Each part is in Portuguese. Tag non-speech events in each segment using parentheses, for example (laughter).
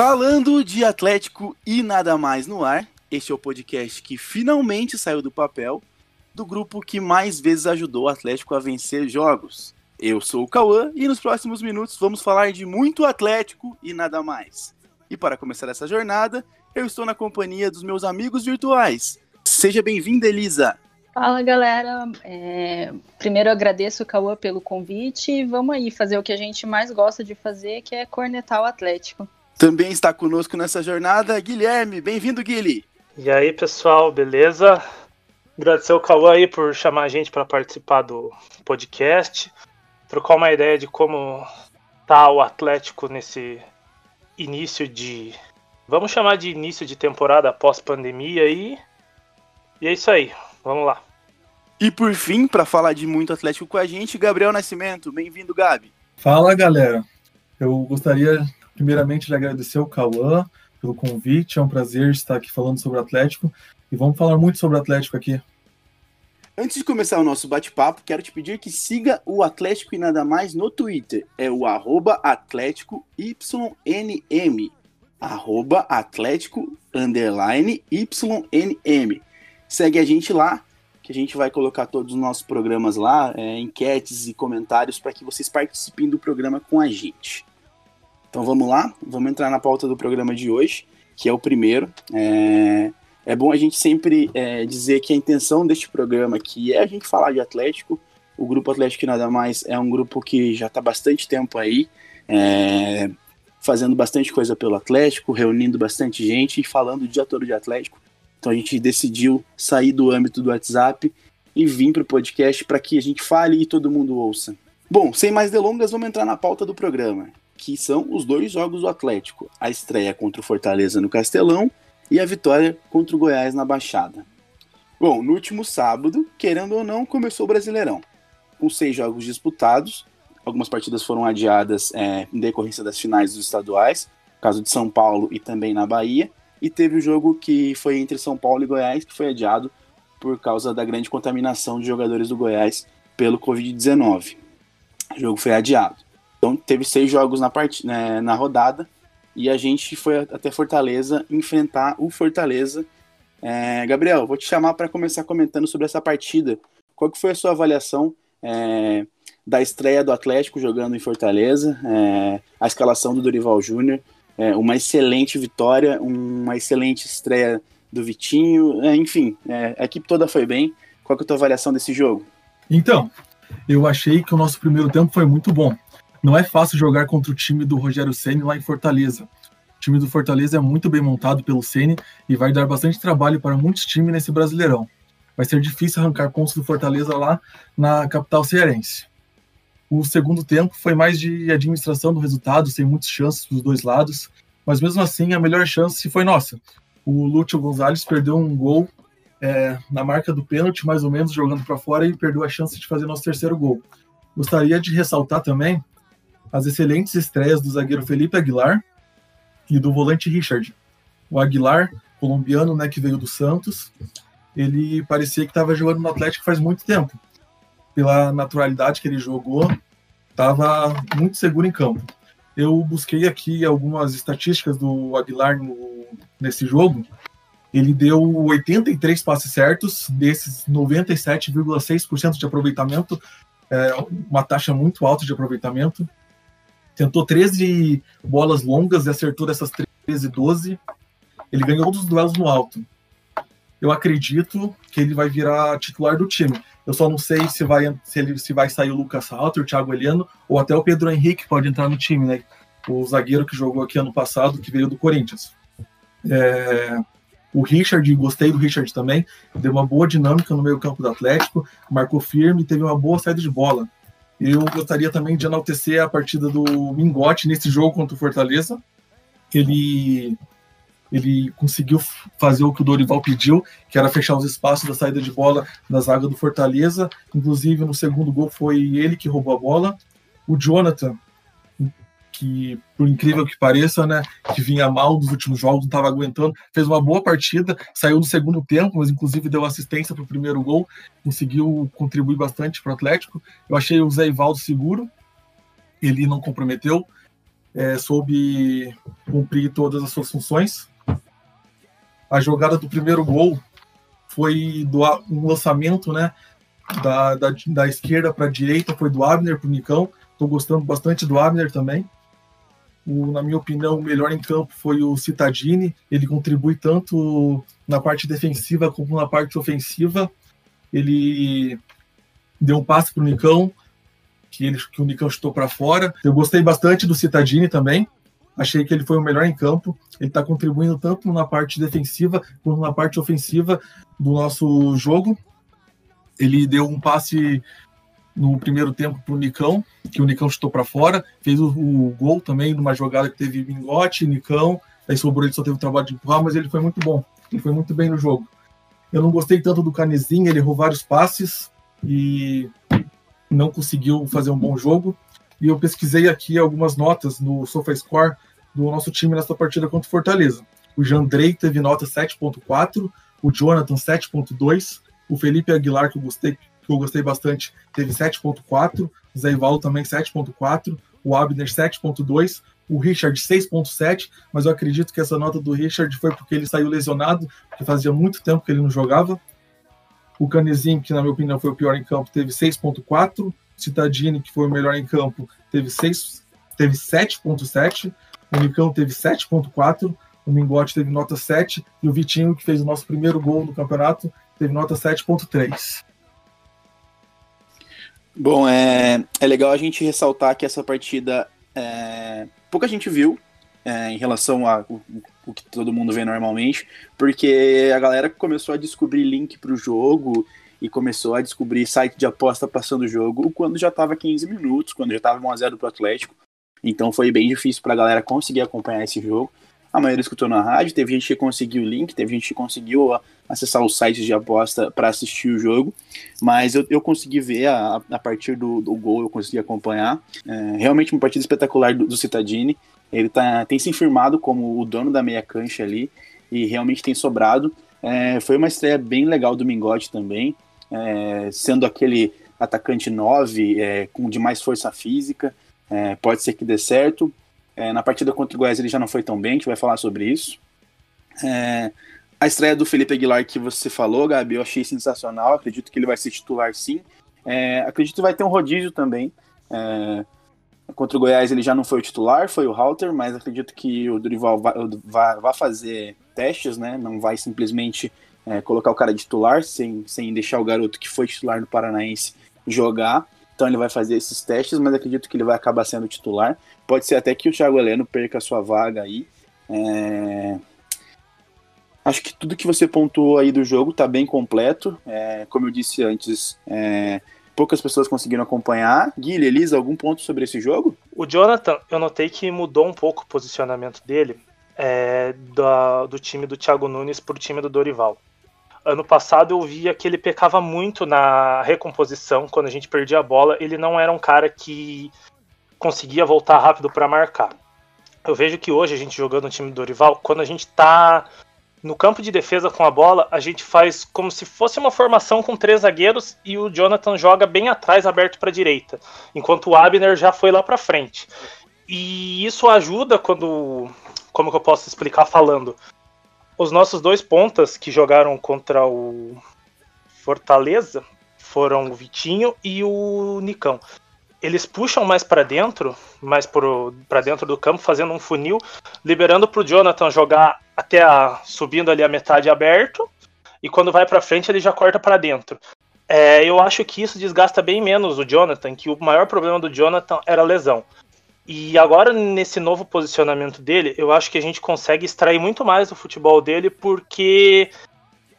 Falando de Atlético e nada mais no ar, este é o podcast que finalmente saiu do papel do grupo que mais vezes ajudou o Atlético a vencer jogos. Eu sou o Cauã e nos próximos minutos vamos falar de muito Atlético e nada mais. E para começar essa jornada, eu estou na companhia dos meus amigos virtuais. Seja bem-vinda, Elisa. Fala galera, é... primeiro agradeço o Cauã pelo convite e vamos aí fazer o que a gente mais gosta de fazer, que é cornetar o Atlético. Também está conosco nessa jornada Guilherme, bem-vindo Guilherme. E aí pessoal, beleza? Agradecer o Cauã aí por chamar a gente para participar do podcast, trocar uma ideia de como tá o Atlético nesse início de. Vamos chamar de início de temporada pós-pandemia aí. E é isso aí, vamos lá. E por fim, para falar de muito Atlético com a gente, Gabriel Nascimento. Bem-vindo, Gabi. Fala, galera. Eu gostaria, primeiramente, de agradecer o Cauã pelo convite. É um prazer estar aqui falando sobre o Atlético. E vamos falar muito sobre o Atlético aqui. Antes de começar o nosso bate-papo, quero te pedir que siga o Atlético e nada mais no Twitter. É o arroba Atlético YNM. Arroba Atlético underline YNM. Segue a gente lá, que a gente vai colocar todos os nossos programas lá, é, enquetes e comentários para que vocês participem do programa com a gente. Então vamos lá, vamos entrar na pauta do programa de hoje, que é o primeiro. É, é bom a gente sempre é, dizer que a intenção deste programa aqui é a gente falar de Atlético. O Grupo Atlético Nada Mais é um grupo que já está bastante tempo aí, é, fazendo bastante coisa pelo Atlético, reunindo bastante gente e falando o dia todo de Atlético. Então a gente decidiu sair do âmbito do WhatsApp e vir para o podcast para que a gente fale e todo mundo ouça. Bom, sem mais delongas, vamos entrar na pauta do programa, que são os dois jogos do Atlético: a estreia contra o Fortaleza no Castelão e a vitória contra o Goiás na Baixada. Bom, no último sábado, querendo ou não, começou o Brasileirão, com seis jogos disputados. Algumas partidas foram adiadas é, em decorrência das finais dos estaduais, caso de São Paulo e também na Bahia e teve o jogo que foi entre São Paulo e Goiás, que foi adiado por causa da grande contaminação de jogadores do Goiás pelo Covid-19. O jogo foi adiado. Então teve seis jogos na, part... Né, na rodada e a gente foi até Fortaleza enfrentar o Fortaleza. É, Gabriel, vou te chamar para começar comentando sobre essa partida. Qual que foi a sua avaliação é, da estreia do Atlético jogando em Fortaleza, é, a escalação do Dorival Júnior, é, uma excelente vitória, uma excelente estreia do Vitinho, é, enfim, é, a equipe toda foi bem. Qual que é a tua avaliação desse jogo? Então, eu achei que o nosso primeiro tempo foi muito bom. Não é fácil jogar contra o time do Rogério Ceni lá em Fortaleza. O time do Fortaleza é muito bem montado pelo Ceni e vai dar bastante trabalho para muitos times nesse Brasileirão. Vai ser difícil arrancar pontos do Fortaleza lá na capital cearense. O segundo tempo foi mais de administração do resultado, sem muitas chances dos dois lados, mas mesmo assim a melhor chance foi nossa. O Lúcio Gonzalez perdeu um gol é, na marca do pênalti, mais ou menos, jogando para fora e perdeu a chance de fazer nosso terceiro gol. Gostaria de ressaltar também as excelentes estreias do zagueiro Felipe Aguilar e do volante Richard. O Aguilar, colombiano, né, que veio do Santos, ele parecia que estava jogando no Atlético faz muito tempo pela naturalidade que ele jogou, estava muito seguro em campo. Eu busquei aqui algumas estatísticas do Aguilar no, nesse jogo. Ele deu 83 passes certos, desses 97,6% de aproveitamento, é, uma taxa muito alta de aproveitamento. Tentou 13 bolas longas e acertou dessas 13, 12. Ele ganhou todos os duelos no alto. Eu acredito que ele vai virar titular do time. Eu só não sei se vai, se ele, se vai sair o Lucas Salter, o Thiago Eliano, ou até o Pedro Henrique pode entrar no time, né? O zagueiro que jogou aqui ano passado, que veio do Corinthians. É, o Richard, gostei do Richard também, deu uma boa dinâmica no meio campo do Atlético, marcou firme, teve uma boa saída de bola. Eu gostaria também de enaltecer a partida do Mingote nesse jogo contra o Fortaleza. Ele ele conseguiu fazer o que o Dorival pediu, que era fechar os espaços da saída de bola da zaga do Fortaleza. Inclusive, no segundo gol foi ele que roubou a bola. O Jonathan, que por incrível que pareça, né, que vinha mal nos últimos jogos, não estava aguentando, fez uma boa partida, saiu no segundo tempo, mas inclusive deu assistência para o primeiro gol, conseguiu contribuir bastante para o Atlético. Eu achei o Zé Ivaldo seguro, ele não comprometeu. é, soube cumprir todas as suas funções. A jogada do primeiro gol foi do um lançamento, né, da, da, da esquerda para a direita, foi do Abner para o Nicão. Estou gostando bastante do Abner também. O, na minha opinião, o melhor em campo foi o Citadini. Ele contribui tanto na parte defensiva como na parte ofensiva. Ele deu um passe para o Nicão, que, ele, que o Nicão chutou para fora. Eu gostei bastante do Citadini também. Achei que ele foi o melhor em campo. Ele está contribuindo tanto na parte defensiva quanto na parte ofensiva do nosso jogo. Ele deu um passe no primeiro tempo para o Nicão, que o Nicão chutou para fora, fez o, o, gol também numa jogada que teve Mingote, Nicão, aí sobrou ele só teve o trabalho de empurrar, mas ele foi muito bom, ele foi muito bem no jogo. Eu não gostei tanto do Canezinho, ele errou vários passes e não conseguiu fazer um bom jogo. E eu pesquisei aqui algumas notas no SofaScore do nosso time nessa partida contra o Fortaleza. O Jandrei teve nota 7.4, o Jonathan 7.2, o Felipe Aguilar, que eu gostei, que eu gostei bastante, teve 7.4, o Zé Ivaldo também 7.4, o Abner 7.2, o Richard 6.7, mas eu acredito que essa nota do Richard foi porque ele saiu lesionado, porque fazia muito tempo que ele não jogava. O Canezinho, que na minha opinião foi o pior em campo, teve 6.4, Citadini, que foi o melhor em campo, teve 6, teve 7.7, o Nicão teve 7.4, o Mingote teve nota 7 e o Vitinho, que fez o nosso primeiro gol no campeonato, teve nota 7.3. Bom, é, é legal a gente ressaltar que essa partida é, pouca gente viu é, em relação a o, o, que todo mundo vê normalmente, porque a galera começou a descobrir link para o jogo e começou a descobrir site de aposta passando o jogo quando já estava 15 minutos, quando já estava 1x0 para o Atlético. Então foi bem difícil para a galera conseguir acompanhar esse jogo. A maioria escutou na rádio, teve gente que conseguiu o link, teve gente que conseguiu acessar os sites de aposta para assistir o jogo, mas eu, eu consegui ver a, a partir do, do gol, eu consegui acompanhar. É, realmente uma partida espetacular do, do Citadini. Ele tá, tem se firmado como o dono da meia cancha ali e realmente tem sobrado. É, foi uma estreia bem legal do Mingote também, é, sendo aquele atacante 9 é, com de mais força física. É, pode ser que dê certo. É, na partida contra o Goiás ele já não foi tão bem, a gente vai falar sobre isso. É, a estreia do Felipe Aguilar que você falou, Gabi, eu achei sensacional. Acredito que ele vai ser titular sim. É, acredito que vai ter um rodízio também. É, contra o Goiás ele já não foi o titular, foi o Halter, mas acredito que o Dorival vai fazer testes, né? Não vai simplesmente é, colocar o cara de titular sem, sem deixar o garoto que foi titular no Paranaense jogar. Então ele vai fazer esses testes, mas acredito que ele vai acabar sendo titular. Pode ser até que o Thiago Heleno perca a sua vaga aí. É... Acho que tudo que você pontuou aí do jogo está bem completo. É, como eu disse antes, é, poucas pessoas conseguiram acompanhar. Guilherme, Elisa, algum ponto sobre esse jogo? O Jonathan, eu notei que mudou um pouco o posicionamento dele é, do, do time do Thiago Nunes para o time do Dorival ano passado eu via que ele pecava muito na recomposição, quando a gente perdia a bola, ele não era um cara que conseguia voltar rápido para marcar. Eu vejo que hoje a gente jogando no time do Dorival, quando a gente tá no campo de defesa com a bola, a gente faz como se fosse uma formação com três zagueiros e o Jonathan joga bem atrás, aberto para a direita, enquanto o Abner já foi lá para frente. E isso ajuda quando, como que eu posso explicar falando? Os nossos dois pontas que jogaram contra o Fortaleza foram o Vitinho e o Nicão. Eles puxam mais para dentro, mais para dentro do campo, fazendo um funil, liberando para o Jonathan jogar até a, subindo ali a metade aberto, e quando vai para frente ele já corta para dentro. É, eu acho que isso desgasta bem menos o Jonathan, que o maior problema do Jonathan era a lesão. E agora, nesse novo posicionamento dele, eu acho que a gente consegue extrair muito mais do futebol dele porque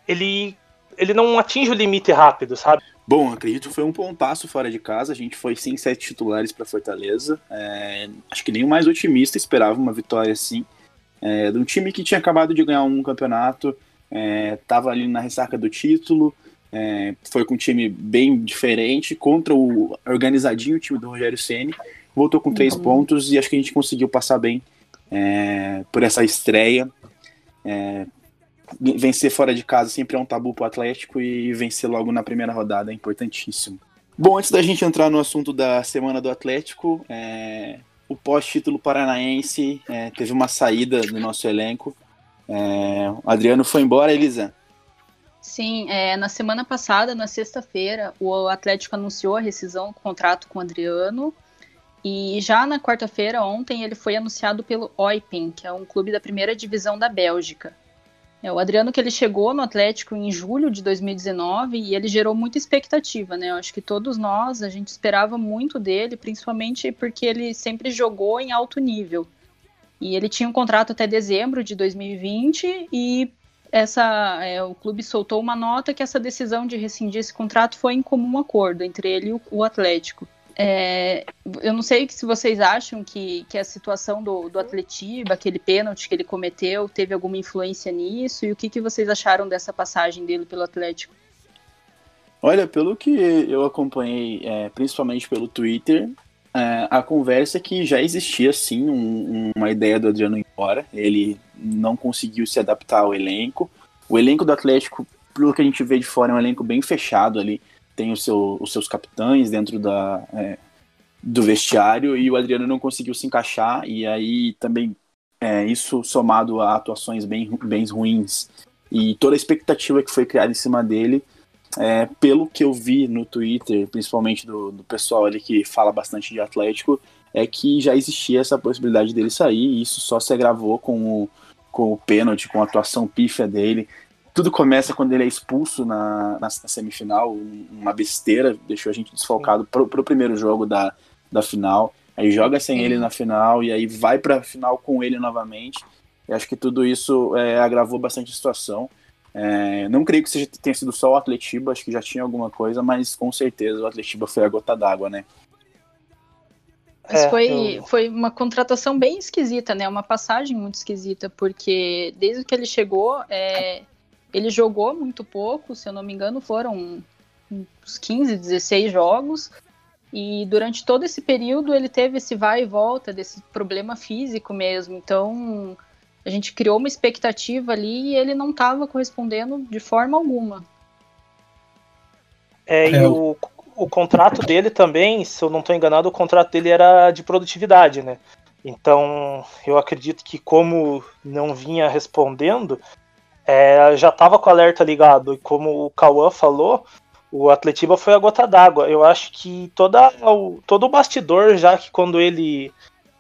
ele, ele não atinge o limite rápido, sabe? Bom, acredito que foi um pontaço fora de casa. A gente foi sem sete titulares para Fortaleza. É, acho que nem o mais otimista esperava uma vitória assim. É, de um time que tinha acabado de ganhar um campeonato, estava é, ali na ressaca do título. É, foi com um time bem diferente contra o organizadinho time do Rogério Ceni voltou com três uhum. pontos e acho que a gente conseguiu passar bem é, por essa estreia. É, vencer fora de casa sempre é um tabu para o Atlético e vencer logo na primeira rodada é importantíssimo. Bom, antes da gente entrar no assunto da semana do Atlético, é, o pós-título paranaense é, teve uma saída do nosso elenco. É, o Adriano foi embora, Elisa? Sim, é, na semana passada, na sexta-feira, o Atlético anunciou a rescisão do contrato com o Adriano. E já na quarta-feira, ontem, ele foi anunciado pelo Eupen, que é um clube da primeira divisão da Bélgica. É, o Adriano que ele chegou no Atlético em julho de 2019 e ele gerou muita expectativa, né? Eu acho que todos nós, a gente esperava muito dele, principalmente porque ele sempre jogou em alto nível. E ele tinha um contrato até dezembro de 2020 e essa é, o clube soltou uma nota que essa decisão de rescindir esse contrato foi em comum acordo entre ele e o, o Atlético. É, eu não sei se vocês acham que, que a situação do, do Atletiba, aquele pênalti que ele cometeu, teve alguma influência nisso, e o que, que vocês acharam dessa passagem dele pelo Atlético? Olha, pelo que eu acompanhei, é, principalmente pelo Twitter, é, a conversa é que já existia sim um, uma ideia do Adriano ir embora. Ele não conseguiu se adaptar ao elenco. O elenco do Atlético, pelo que a gente vê de fora, é um elenco bem fechado ali tem seu, os seus capitães dentro da, é, do vestiário e o Adriano não conseguiu se encaixar. E aí também é, isso somado a atuações bem, bem ruins e toda a expectativa que foi criada em cima dele é, pelo que eu vi no Twitter, principalmente do, do pessoal ali que fala bastante de Atlético, é que já existia essa possibilidade dele sair e isso só se agravou com o, com o pênalti, com a atuação pífia dele tudo começa quando ele é expulso na, na, na semifinal, uma besteira, deixou a gente desfalcado pro, pro primeiro jogo da, da final. Aí joga sem ele na final e aí vai pra final com ele novamente. Eu acho que tudo isso é, agravou bastante a situação. É, não creio que seja, tenha sido só o Atletiba, acho que já tinha alguma coisa, mas com certeza o Atletiba foi a gota d'água, né? Mas é, foi, eu... foi uma contratação bem esquisita, né? Uma passagem muito esquisita, porque desde que ele chegou, é, ele jogou muito pouco, se eu não me engano, foram uns 15, 16 jogos. E durante todo esse período ele teve esse vai e volta desse problema físico mesmo. Então a gente criou uma expectativa ali e ele não estava correspondendo de forma alguma. É, e é, o, o contrato dele também, se eu não estou enganado, o contrato dele era de produtividade, né? Então eu acredito que como não vinha respondendo, é, já estava com o alerta ligado. E como o Cauã falou, o Atletiba foi a gota d'água. Eu acho que toda, o, todo o bastidor, já que quando ele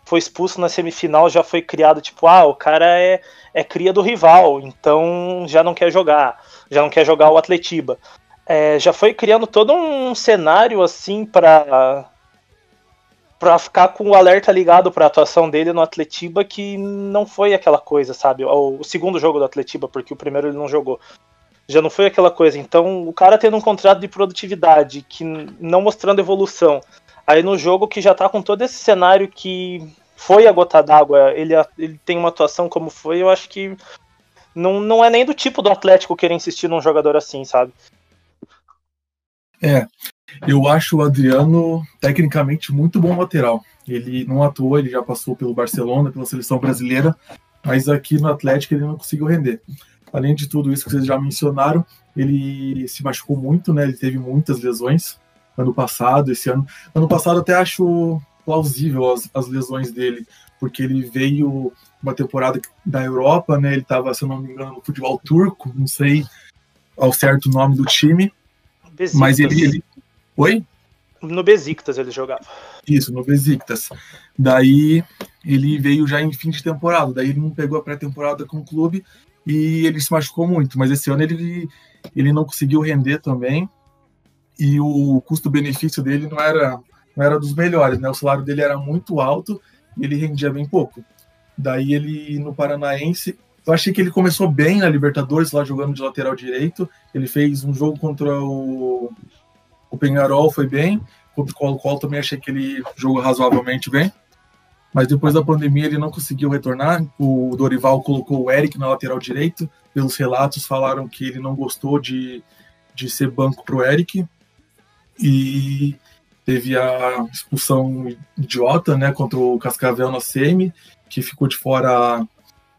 foi expulso na semifinal, já foi criado, tipo, ah, o cara é, é cria do rival, então já não quer jogar, já não quer jogar o Atletiba. É, já foi criando todo um cenário assim para para ficar com o alerta ligado para a atuação dele no Atletiba, que não foi aquela coisa, sabe? O, o, segundo jogo do Atletiba, porque o primeiro ele não jogou. Já não foi aquela coisa. Então, o cara tendo um contrato de produtividade, que não mostrando evolução. Aí no jogo que já tá com todo esse cenário que foi a gota d'água, ele, ele tem uma atuação como foi, eu acho que não, não é nem do tipo do Atlético querer insistir num jogador assim, sabe? É, eu acho o Adriano tecnicamente muito bom lateral. Ele não atuou, ele já passou pelo Barcelona, pela seleção brasileira, mas aqui no Atlético ele não conseguiu render. Além de tudo isso que vocês já mencionaram, ele se machucou muito, né? Ele teve muitas lesões ano passado, esse ano. Ano passado até acho plausível as, as lesões dele, porque ele veio uma temporada da Europa, né? Ele estava, se eu não me engano, no futebol turco, não sei ao certo o nome do time, mas ele, ele, Oi? No Besiktas ele jogava. Isso, no Besiktas. Daí ele veio já em fim de temporada, daí ele não pegou a pré-temporada com o clube e ele se machucou muito, mas esse ano ele, ele não conseguiu render também e o custo-benefício dele não era, não era dos melhores, né? O salário dele era muito alto e ele rendia bem pouco. Daí ele no Paranaense, eu achei que ele começou bem na Libertadores, lá jogando de lateral direito. Ele fez um jogo contra o o Penharol foi bem, contra o Colo-Colo também achei que ele jogou razoavelmente bem. Mas depois da pandemia ele não conseguiu retornar. O Dorival colocou o Eric na lateral direito. Pelos relatos falaram que ele não gostou de, de ser banco para o Eric. E teve a expulsão idiota né, contra o Cascavel na semi, que ficou de fora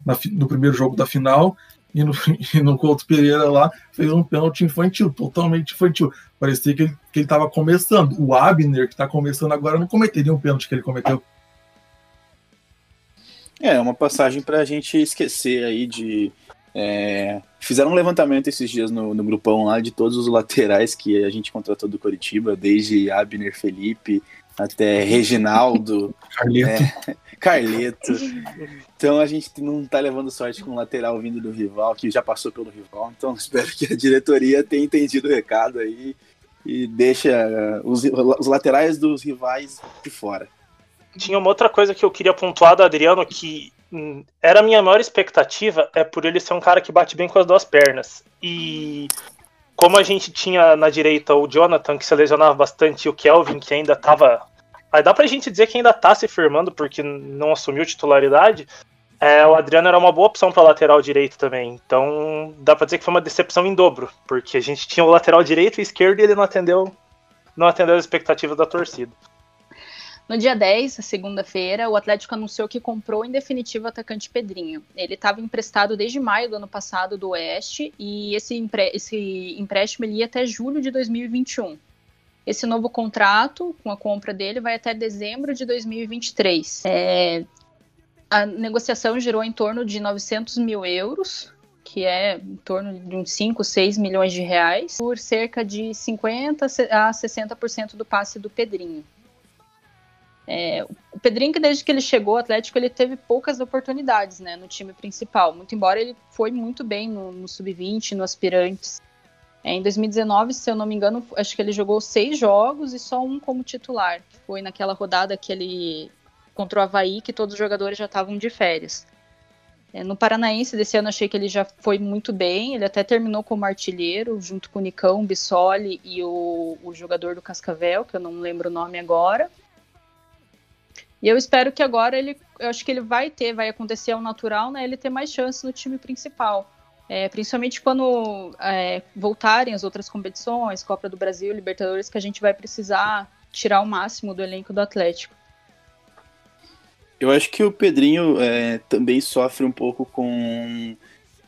na, no primeiro jogo da final e no, (laughs) e no Couto Pereira lá fez um pênalti infantil, totalmente infantil. Parecia que ele, que ele tava começando. O Abner, que está começando agora, não cometeria um pênalti que ele cometeu. É, uma passagem para a gente esquecer aí de. É, fizeram um levantamento esses dias no, no grupão lá de todos os laterais que a gente contratou do Coritiba, desde Abner Felipe até Reginaldo. (laughs) Carleto. É, Carleto. (laughs) Então a gente não tá levando sorte com o lateral vindo do rival, que já passou pelo rival. Então (laughs) espero que a diretoria tenha entendido o recado aí e deixa os, os laterais dos rivais de fora. Tinha uma outra coisa que eu queria pontuar do Adriano que hum, era a minha maior expectativa é por ele ser um cara que bate bem com as duas pernas. E como a gente tinha na direita o Jonathan, que se lesionava bastante, e o Kelvin, que ainda estava. Aí dá pra gente dizer que ainda tá se firmando, porque não assumiu titularidade. É, o Adriano era uma boa opção para lateral direito também. Então dá pra dizer que foi uma decepção em dobro, porque a gente tinha o lateral direito e esquerdo e ele não atendeu, não atendeu as expectativas da torcida. No dia 10, segunda-feira, o Atlético anunciou que comprou em definitivo o atacante Pedrinho. Ele estava emprestado desde maio do ano passado do Oeste e esse, esse empréstimo ia até julho de 2021. Esse novo contrato, com a compra dele, vai até dezembro de 2023. É, a negociação girou em torno de 900 mil euros, que é em torno de uns 5, 6 milhões de reais, por cerca de 50% a 60% do passe do Pedrinho. É, o Pedrinho, que desde que ele chegou ao Atlético, ele teve poucas oportunidades né, no time principal, muito embora ele foi muito bem no, no sub-20, no aspirantes. É, em 2019, se eu não me engano, acho que ele jogou seis jogos e só um como titular, foi naquela rodada que ele contra o Havaí, que todos os jogadores já estavam de férias. É, no Paranaense desse ano achei que ele já foi muito bem, ele até terminou como artilheiro, junto com o Nicão, Bissoli e o, o jogador do Cascavel, que eu não lembro o nome agora. E eu espero que agora ele, eu acho que ele vai ter, vai acontecer ao natural, né? Ele ter mais chances no time principal. É, principalmente quando é, voltarem as outras competições, Copa do Brasil, Libertadores, que a gente vai precisar tirar o máximo do elenco do Atlético. Eu acho que o Pedrinho é, também sofre um pouco com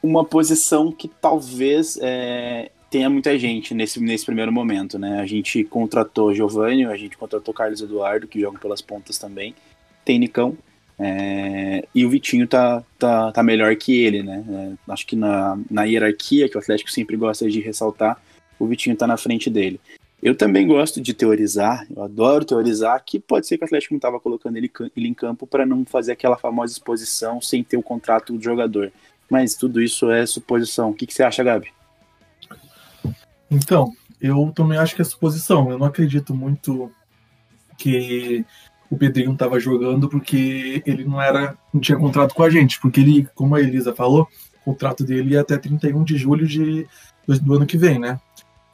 uma posição que talvez é, tenha muita gente nesse, nesse primeiro momento, né? A gente contratou Giovanni, a gente contratou Carlos Eduardo, que jogam pelas pontas também. Tem Nicão. É, e o Vitinho tá, tá, tá melhor que ele, né? É, acho que na, na hierarquia, que o Atlético sempre gosta de ressaltar, o Vitinho tá na frente dele. Eu também gosto de teorizar, eu adoro teorizar, que pode ser que o Atlético não estava colocando ele, ele em campo para não fazer aquela famosa exposição sem ter o contrato do jogador. Mas tudo isso é suposição. O que, que você acha, Gabi? Então, eu também acho que é suposição. Eu não acredito muito que o Pedrinho estava jogando porque ele não era, não tinha contrato com a gente, porque ele, como a Elisa falou, o contrato dele é até 31 de julho de, do ano que vem, né?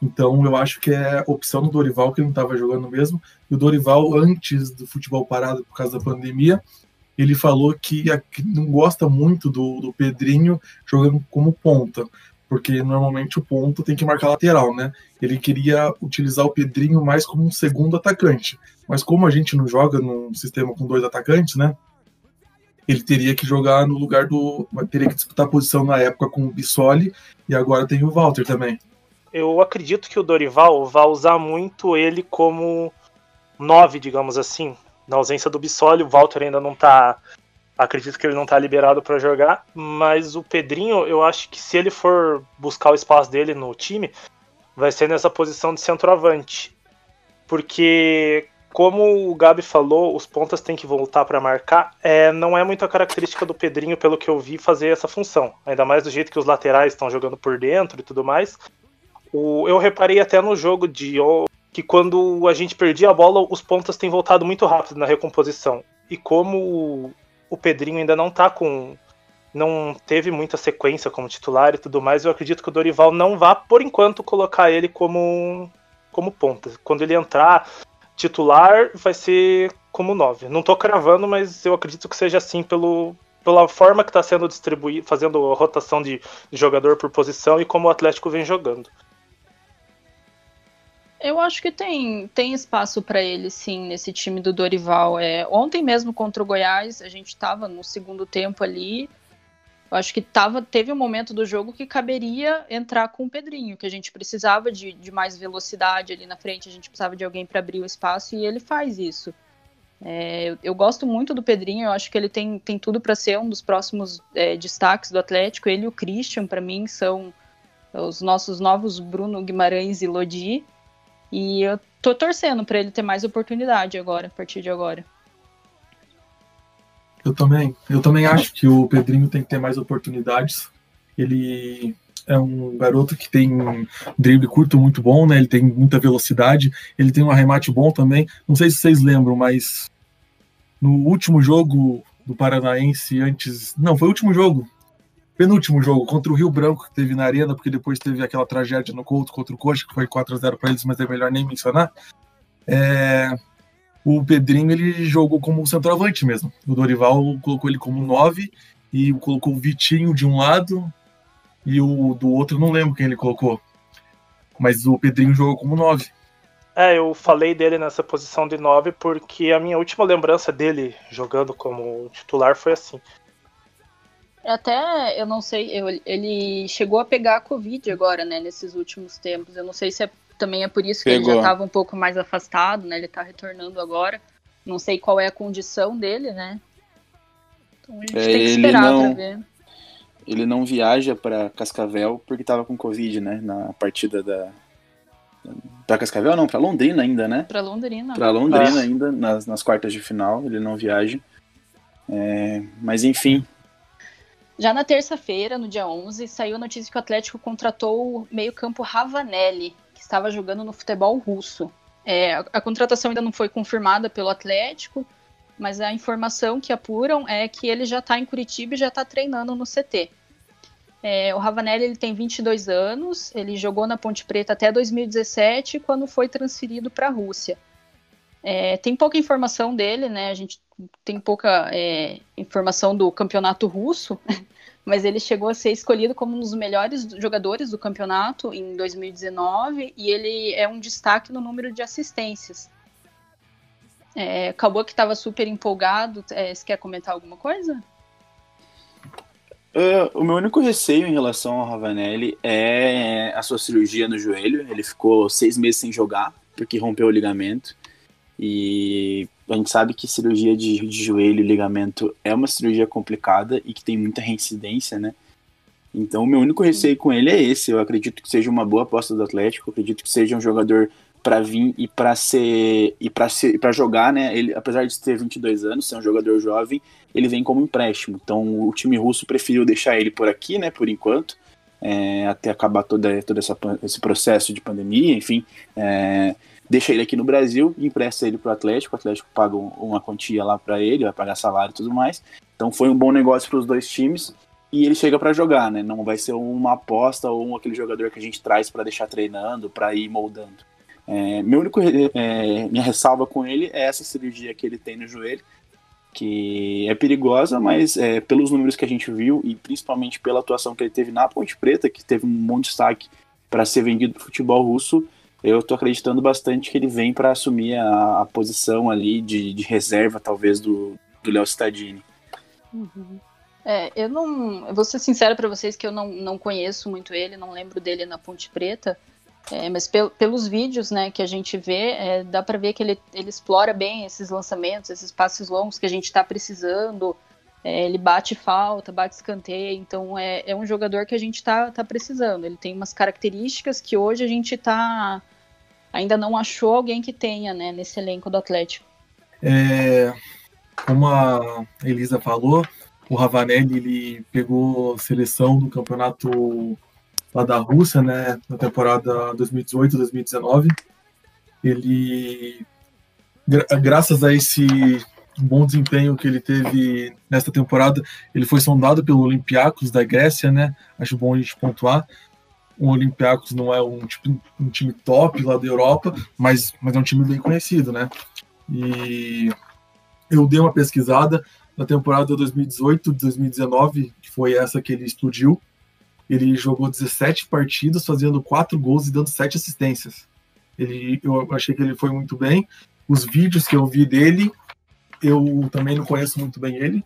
Então eu acho que é opção do Dorival que ele não estava jogando mesmo. E o Dorival, antes do futebol parado por causa da pandemia, ele falou que não gosta muito do, do Pedrinho jogando como ponta porque normalmente o ponto tem que marcar lateral, né? Ele queria utilizar o Pedrinho mais como um segundo atacante, mas como a gente não joga num sistema com dois atacantes, né? Ele teria que jogar no lugar do. teria que disputar a posição na época com o Bissoli e agora tem o Walter também. Eu acredito que o Dorival vai usar muito ele como nove, digamos assim. Na ausência do Bissoli, o Walter ainda não tá Acredito que ele não está liberado para jogar, mas o Pedrinho, eu acho que se ele for buscar o espaço dele no time, vai ser nessa posição de centroavante. Porque, como o Gabi falou, os pontas têm que voltar para marcar. É, não é muita característica do Pedrinho, pelo que eu vi, fazer essa função. Ainda mais do jeito que os laterais estão jogando por dentro e tudo mais. O, eu reparei até no jogo de que quando a gente perdia a bola, os pontas têm voltado muito rápido na recomposição. E como o Pedrinho ainda não tá com. Não teve muita sequência como titular e tudo mais. Eu acredito que o Dorival não vá, por enquanto, colocar ele como, como ponta. Quando ele entrar titular, vai ser como nove. Não tô cravando, mas eu acredito que seja assim pelo, pela forma que está sendo distribuído, fazendo rotação de, de jogador por posição e como o Atlético vem jogando. Eu acho que tem, tem espaço para ele, sim, nesse time do Dorival. É, ontem mesmo contra o Goiás, a gente estava no segundo tempo ali. Eu acho que tava, teve um momento do jogo que caberia entrar com o Pedrinho, que a gente precisava de, de mais velocidade ali na frente, a gente precisava de alguém para abrir o espaço e ele faz isso. É, eu, eu, gosto muito do Pedrinho, eu acho que ele tem, tem tudo para ser um dos próximos é, destaques do Atlético. Ele e o Christian, para mim, são os nossos novos Bruno Guimarães e Lodi. E eu tô torcendo para ele ter mais oportunidade agora, a partir de agora. Eu também. Eu também acho que o Pedrinho tem que ter mais oportunidades. Ele é um garoto que tem um drible curto muito bom, né? Ele tem muita velocidade, ele tem um arremate bom também. Não sei se vocês lembram, mas no último jogo do Paranaense antes, não, foi o último jogo. Penúltimo jogo contra o Rio Branco que teve na arena, porque depois teve aquela tragédia no Couto contra o Coxa, que foi 4 a 0 para eles, mas é melhor nem mencionar. É, o Pedrinho ele jogou como centroavante mesmo. O Dorival colocou ele como 9 e colocou o Vitinho de um lado e o do outro não lembro quem ele colocou. Mas o Pedrinho jogou como 9. É, eu falei dele nessa posição de 9 porque a minha última lembrança dele jogando como titular foi assim. Até, eu não sei, eu, ele chegou a pegar a Covid agora, né, nesses últimos tempos. Eu não sei se é, também é por isso que Pegou. ele já estava um pouco mais afastado, né, ele está retornando agora. Não sei qual é a condição dele, né. Então a gente é, tem que esperar não... para ver ele não viaja para Cascavel porque estava com Covid, né? Na partida da. Pra Cascavel não, para Londrina ainda, né? Para Londrina. Para Londrina ah. ainda, nas, nas quartas de final, ele não viaja. É, mas enfim. Já na terça-feira, no dia 11, saiu a notícia que o Atlético contratou o meio-campo Ravanelli, que estava jogando no futebol russo. É, a, contratação ainda não foi confirmada pelo Atlético, mas a informação que apuram é que ele já está em Curitiba e já está treinando no CT. É, o Ravanelli ele tem 22 anos, ele jogou na Ponte Preta até 2017, quando foi transferido para a Rússia. É, tem pouca informação dele, né? A gente tem pouca é, informação do campeonato russo, (laughs) mas ele chegou a ser escolhido como um dos melhores jogadores do campeonato em 2019 e ele é um destaque no número de assistências. É, acabou que estava super empolgado. É, você quer comentar alguma coisa? Uh, o meu único receio em relação ao Ravanelli é a sua cirurgia no joelho. Ele ficou seis meses sem jogar porque rompeu o ligamento. E a gente sabe que cirurgia de, de joelho ligamento é uma cirurgia complicada e que tem muita reincidência, né? Então, o meu único receio com ele é esse. Eu acredito que seja uma boa aposta do Atlético. Acredito que seja um jogador para vir e para ser e para ser para jogar, né? Ele, apesar de ter 22 anos, ser um jogador jovem, ele vem como empréstimo. Então o time russo preferiu deixar ele por aqui, né? Por enquanto, é, até acabar toda, todo essa, esse processo de pandemia, enfim. É, deixa ele aqui no Brasil, empresta ele para o Atlético, o Atlético paga uma quantia lá para ele, vai pagar salário e tudo mais. Então foi um bom negócio para os dois times e ele chega para jogar, né? Não vai ser uma aposta ou aquele jogador que a gente traz para deixar treinando, para ir moldando. É, meu único, é, minha ressalva com ele é essa cirurgia que ele tem no joelho, que é perigosa, mas é, pelos números que a gente viu e principalmente pela atuação que ele teve na Ponte Preta, que teve um bom destaque para ser vendido do futebol russo, eu estou acreditando bastante que ele vem para assumir a, a, posição ali de, de, reserva, talvez, do Léo Cittadini. Uhum. É, eu não. Eu vou ser sincera para vocês que eu não, não conheço muito ele, não lembro dele na Ponte Preta. É, mas pel pelos vídeos né, que a gente vê, é, dá para ver que ele, ele explora bem esses lançamentos, esses passes longos que a gente está precisando. É, ele bate falta, bate escanteio, então é, é um jogador que a gente está tá precisando. Ele tem umas características que hoje a gente tá ainda não achou alguém que tenha né, nesse elenco do Atlético. É, como a Elisa falou, o Ravanelli ele pegou seleção do campeonato lá da Rússia, né, na temporada 2018-2019. Ele, gra graças a esse bom desempenho que ele teve nesta temporada, ele foi sondado pelo Olympiacos da Grécia, né? Acho bom a gente pontuar. O Olympiacos não é um, tipo, um time top lá da Europa, mas, mas é um time bem conhecido, né? E eu dei uma pesquisada na temporada 2018-2019, que foi essa que ele explodiu. Ele jogou 17 partidas, fazendo 4 gols e dando 7 assistências. Ele, eu achei que ele foi muito bem. Os vídeos que eu vi dele, eu também não conheço muito bem ele.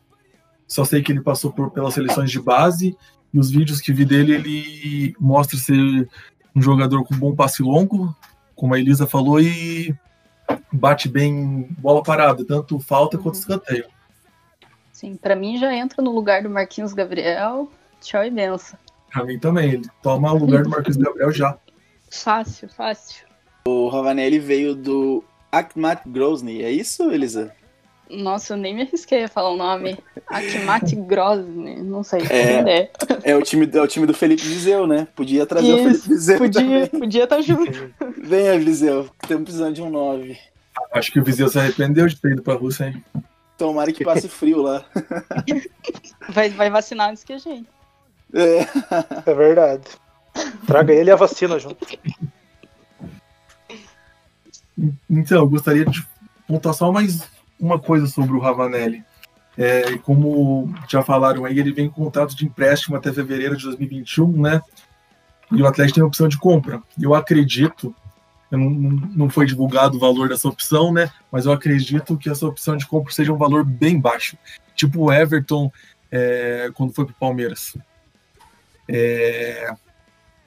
Só sei que ele passou por, pelas seleções de base. E os vídeos que vi dele, ele mostra ser um jogador com bom passe longo, como a Elisa falou, e bate bem bola parada, tanto falta quanto escanteio. Sim, para mim já entra no lugar do Marquinhos Gabriel. Tchau e benção. Pra mim também, ele toma o lugar do Marquinhos Gabriel já. Fácil, fácil. O Ravanelli veio do Akhmat Grozny, é isso, Elisa? Nossa, eu nem me arrisquei a falar o nome. Akhmat Grozny, não sei É. entender. É o time, é o time do Felipe Viseu, né? Podia trazer o Felipe Isso, Viseu podia também. podia estar junto. (laughs) Venha, Viseu, estamos precisando de um 9. Acho que o Viseu se arrependeu de ter ido pra Rússia, hein? Tomara que passe frio lá. (laughs) Vai, vai vacinar antes que a gente. É. É verdade. Traga ele e a vacina junto. Então, eu gostaria de pontuar só mais uma coisa sobre o Ravanelli. É, como já falaram aí, ele vem com contrato de empréstimo até fevereiro de 2021, né? E o Atlético tem a opção de compra. Eu acredito, eu não, não foi divulgado o valor dessa opção, né? Mas eu acredito que essa opção de compra seja um valor bem baixo. Tipo o Everton é, quando foi para o Palmeiras. É,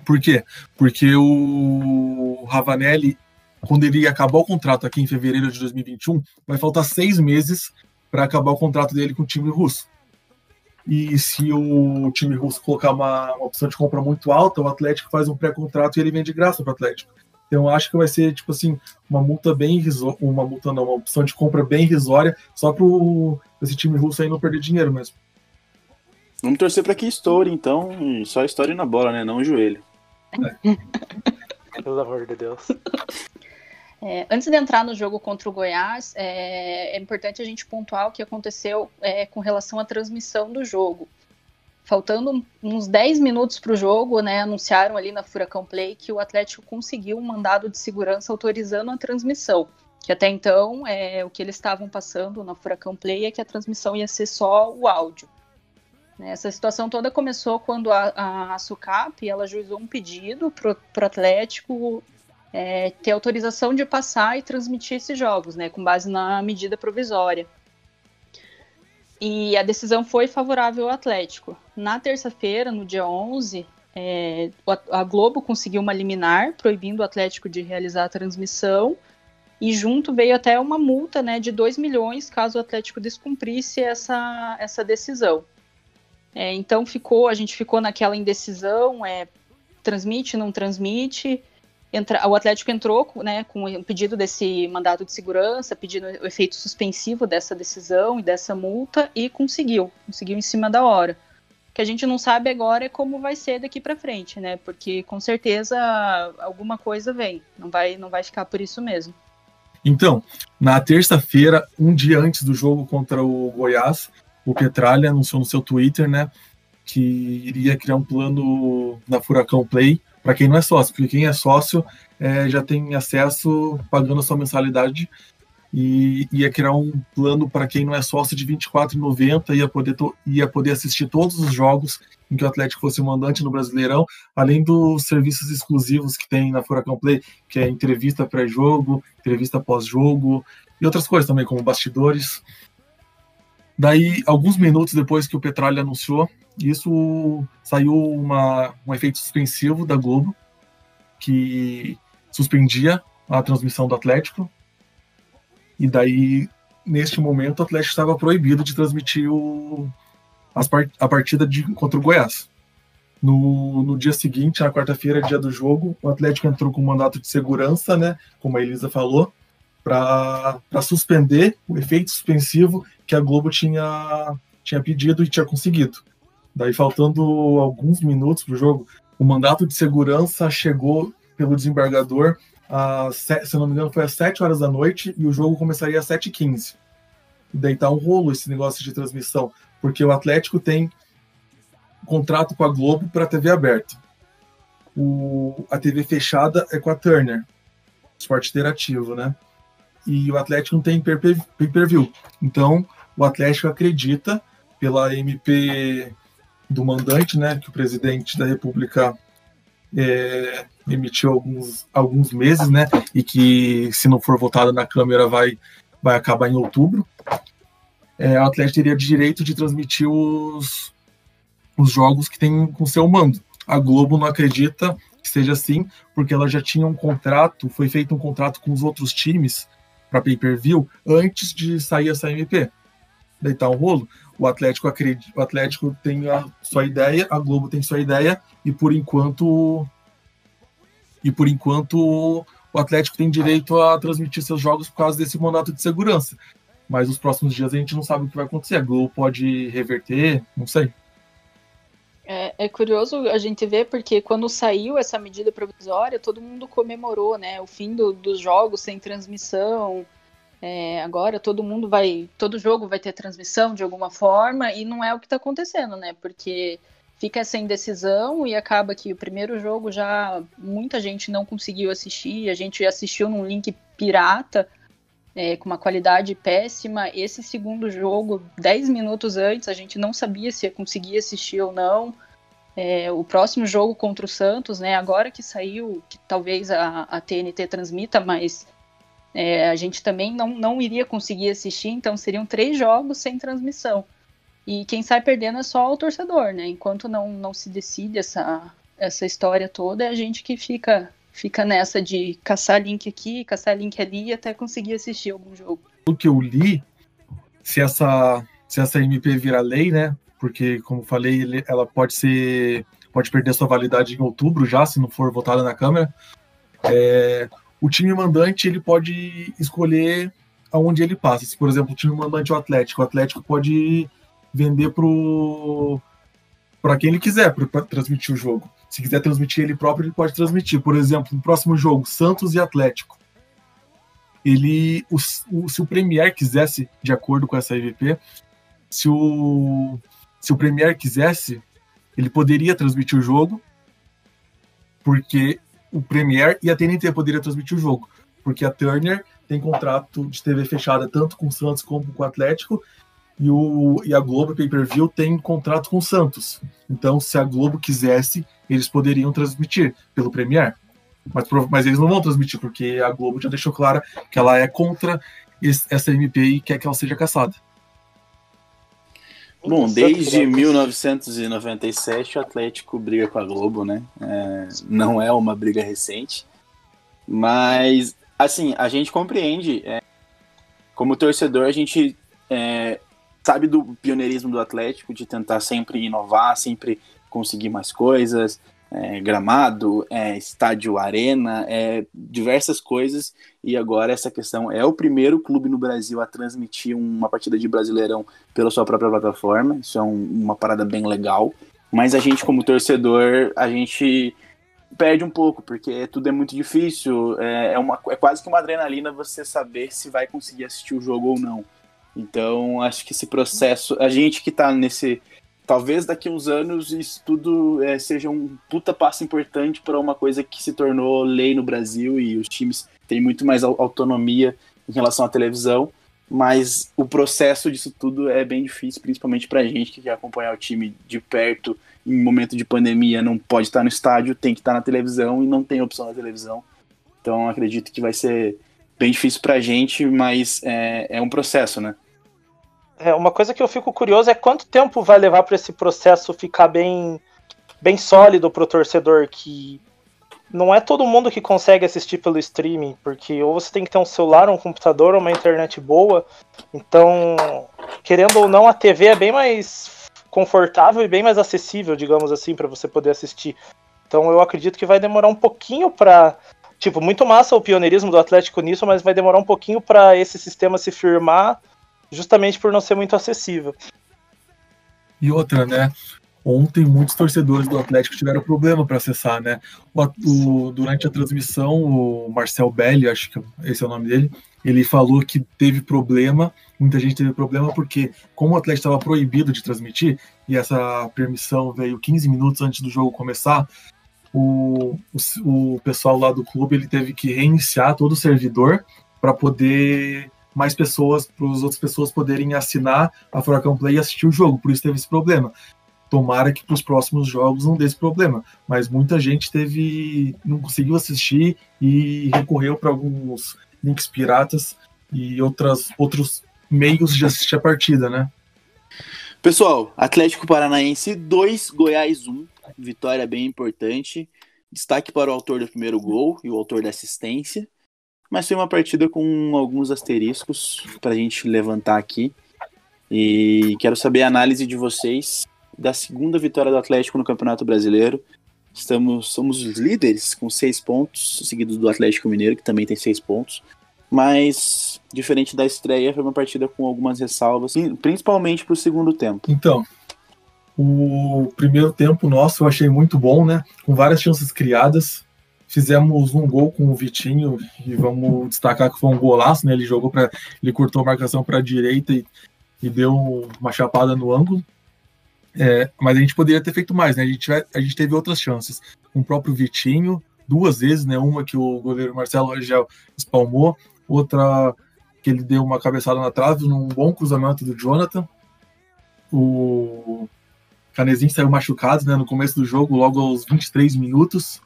por quê? Porque o Ravanelli quando ele acabar o contrato aqui em fevereiro de 2021, vai faltar seis meses para acabar o contrato dele com o time russo. E se o time russo colocar uma, uma opção de compra muito alta, o Atlético faz um pré-contrato e ele vem de graça para o Atlético. Então eu acho que vai ser tipo assim uma multa bem irrisória, uma multa não, uma opção de compra bem irrisória, só para esse time russo aí não perder dinheiro mesmo. Vamos torcer para que estoure, então. e Só estoure na bola, né? Não o joelho. (laughs) Pelo amor de Deus. É, antes de entrar no jogo contra o Goiás, é, é importante a gente pontuar o que aconteceu é, com relação à transmissão do jogo. Faltando uns 10 minutos para o jogo, né, anunciaram ali na Furacão Play que o Atlético conseguiu um mandado de segurança autorizando a transmissão. Que até então, é, o que eles estavam passando na Furacão Play é que a transmissão ia ser só o áudio. Né, Essa situação toda começou quando a, a, a SUCAP ela juizou um pedido para o Atlético é, ter autorização de passar e transmitir esses jogos, né, com base na medida provisória. E a decisão foi favorável ao Atlético. Na terça-feira, no dia 11, é, a Globo conseguiu uma liminar proibindo o Atlético de realizar a transmissão e junto veio até uma multa né, de 2 milhões caso o Atlético descumprisse essa, essa decisão. É, então ficou, a gente ficou naquela indecisão, é, transmite, não transmite, entra, o Atlético entrou né, com o pedido desse mandato de segurança, pedindo o efeito suspensivo dessa decisão e dessa multa e conseguiu, conseguiu em cima da hora. O que a gente não sabe agora é como vai ser daqui para frente, né? Porque com certeza alguma coisa vem, não vai, não vai ficar por isso mesmo. Então, na terça-feira, um dia antes do jogo contra o Goiás, o Petralha anunciou no seu Twitter, né, que iria criar um plano na Furacão Play para quem não é sócio, porque quem é sócio é, já tem acesso pagando a sua mensalidade e ia criar um plano para quem não é sócio de R$ 24,90 ia poder ia poder assistir todos os jogos em que o Atlético fosse mandante no Brasileirão, além dos serviços exclusivos que tem na Furacão Play, que é entrevista pré-jogo, entrevista pós-jogo e outras coisas também, como bastidores. Daí, alguns minutos depois que o Petralha anunciou, isso saiu uma, um efeito suspensivo da Globo, que suspendia a transmissão do Atlético. E daí, neste momento, o Atlético estava proibido de transmitir o, as, a partida de, contra o Goiás. No, no dia seguinte, na quarta-feira, dia do jogo, o Atlético entrou com um mandato de segurança, né, como a Elisa falou, para suspender o efeito suspensivo que a Globo tinha, tinha pedido e tinha conseguido. Daí, faltando alguns minutos para o jogo, o mandato de segurança chegou pelo desembargador, a, se não me engano, foi às 7 horas da noite e o jogo começaria às 7h15. E daí tá um rolo esse negócio de transmissão, porque o Atlético tem contrato com a Globo para TV aberta. O, a TV fechada é com a Turner, esporte interativo, né? E o Atlético não tem pay-per-view. Então, o Atlético acredita, pela MP do mandante, né, que o presidente da República é, emitiu alguns, alguns meses, né, e que se não for votado na Câmara vai, vai acabar em outubro. É, o Atlético teria direito de transmitir os, os jogos que tem com seu mando. A Globo não acredita que seja assim, porque ela já tinha um contrato, foi feito um contrato com os outros times para pay-per-view antes de sair essa MP. Daí tá um rolo. O Atlético acredita, o Atlético tem a sua ideia, a Globo tem sua ideia e por enquanto e por enquanto o Atlético tem direito a transmitir seus jogos por causa desse mandato de segurança. Mas nos próximos dias a gente não sabe o que vai acontecer. A Globo pode reverter, não sei. É, é, curioso a gente ver porque quando saiu essa medida provisória, todo mundo comemorou, né? O fim do, dos jogos sem transmissão. É, agora todo mundo vai, todo jogo vai ter transmissão de alguma forma e não é o que está acontecendo, né? Porque fica essa indecisão e acaba que o primeiro jogo já muita gente não conseguiu assistir, a gente assistiu num link pirata é, com uma qualidade péssima. Esse segundo jogo, 10 minutos antes, a gente não sabia se ia conseguir assistir ou não. É, o próximo jogo contra o Santos, né? Agora que saiu, que talvez a, a TNT transmita, mas é, a gente também não, não iria conseguir assistir, então seriam três jogos sem transmissão. E quem sai perdendo é só o torcedor, né? Enquanto não, não se decide essa, essa história toda, é a gente que fica fica nessa de caçar link aqui, caçar link ali até conseguir assistir algum jogo. O que eu li, se essa se essa MP virar lei, né? Porque como falei, ela pode ser pode perder sua validade em outubro já, se não for votada na Câmara. É, o time mandante ele pode escolher aonde ele passa. Se, por exemplo, o time mandante é o Atlético, o Atlético pode vender para quem ele quiser para transmitir o jogo. Se quiser transmitir ele próprio, ele pode transmitir. Por exemplo, no próximo jogo, Santos e Atlético. Ele, o, o, se o Premier quisesse, de acordo com essa IVP, se o, se o Premier quisesse, ele poderia transmitir o jogo, porque o Premier e a TNT poderiam transmitir o jogo, porque a Turner tem contrato de TV fechada tanto com o Santos como com o Atlético, e, o, e a Globo Pay Per View tem contrato com o Santos. Então, se a Globo quisesse, eles poderiam transmitir pelo Premier. Mas, mas eles não vão transmitir, porque a Globo já deixou clara que ela é contra essa MP e quer que ela seja caçada. Bom, desde 1997 o Atlético briga com a Globo, né? É, não é uma briga recente. Mas, assim, a gente compreende. É, como torcedor, a gente é, sabe do pioneirismo do Atlético, de tentar sempre inovar, sempre conseguir mais coisas, é, gramado, é, estádio arena, é, diversas coisas, e agora essa questão é o primeiro clube no Brasil a transmitir uma partida de Brasileirão pela sua própria plataforma, isso é um, uma parada bem legal, mas a gente como torcedor, a gente perde um pouco, porque tudo é muito difícil, é, é, uma, é quase que uma adrenalina você saber se vai conseguir assistir o jogo ou não. Então, acho que esse processo, a gente que está nesse. Talvez daqui uns anos isso tudo é, seja um puta passo importante para uma coisa que se tornou lei no Brasil e os times têm muito mais autonomia em relação à televisão, mas o processo disso tudo é bem difícil, principalmente para a gente que quer acompanhar o time de perto em momento de pandemia, não pode estar no estádio, tem que estar na televisão e não tem opção na televisão. Então acredito que vai ser bem difícil para a gente, mas é, é um processo, né? É, uma coisa que eu fico curioso é quanto tempo vai levar para esse processo ficar bem, bem sólido para o torcedor que não é todo mundo que consegue assistir pelo streaming, porque ou você tem que ter um celular, um computador, uma internet boa. Então, querendo ou não, a TV é bem mais confortável e bem mais acessível, digamos assim, para você poder assistir. Então, eu acredito que vai demorar um pouquinho para tipo, muito massa o pioneirismo do Atlético nisso, mas vai demorar um pouquinho para esse sistema se firmar justamente por não ser muito acessível. E outra, né? Ontem muitos torcedores do Atlético tiveram problema para acessar, né? O, o, durante a transmissão, o Marcel Belli, acho que esse é o nome dele, ele falou que teve problema, muita gente teve problema porque como o Atlético estava proibido de transmitir e essa permissão veio 15 minutos antes do jogo começar, o, o, o pessoal lá do clube ele teve que reiniciar todo o servidor para poder mais pessoas, para as outras pessoas poderem assinar a Furacão Play e assistir o jogo. Por isso teve esse problema. Tomara que para os próximos jogos não dê esse problema. Mas muita gente teve. não conseguiu assistir e recorreu para alguns links piratas e outras, outros meios de assistir a partida, né? Pessoal, Atlético Paranaense 2, Goiás 1. Vitória bem importante. Destaque para o autor do primeiro gol e o autor da assistência. Mas foi uma partida com alguns asteriscos para a gente levantar aqui. E quero saber a análise de vocês da segunda vitória do Atlético no Campeonato Brasileiro. Estamos, somos os líderes com seis pontos, seguidos do Atlético Mineiro, que também tem seis pontos. Mas, diferente da estreia, foi uma partida com algumas ressalvas, principalmente para o segundo tempo. Então, o primeiro tempo nosso eu achei muito bom, né? Com várias chances criadas. Fizemos um gol com o Vitinho e vamos destacar que foi um golaço, né? Ele jogou para, ele cortou a marcação para a direita e, e deu uma chapada no ângulo. É, mas a gente poderia ter feito mais, né? A gente, a gente teve outras chances. Com o próprio Vitinho, duas vezes, né? Uma que o goleiro Marcelo Rangel espalmou, outra que ele deu uma cabeçada na trave num bom cruzamento do Jonathan. O Canezinho saiu machucado né, no começo do jogo, logo aos 23 minutos.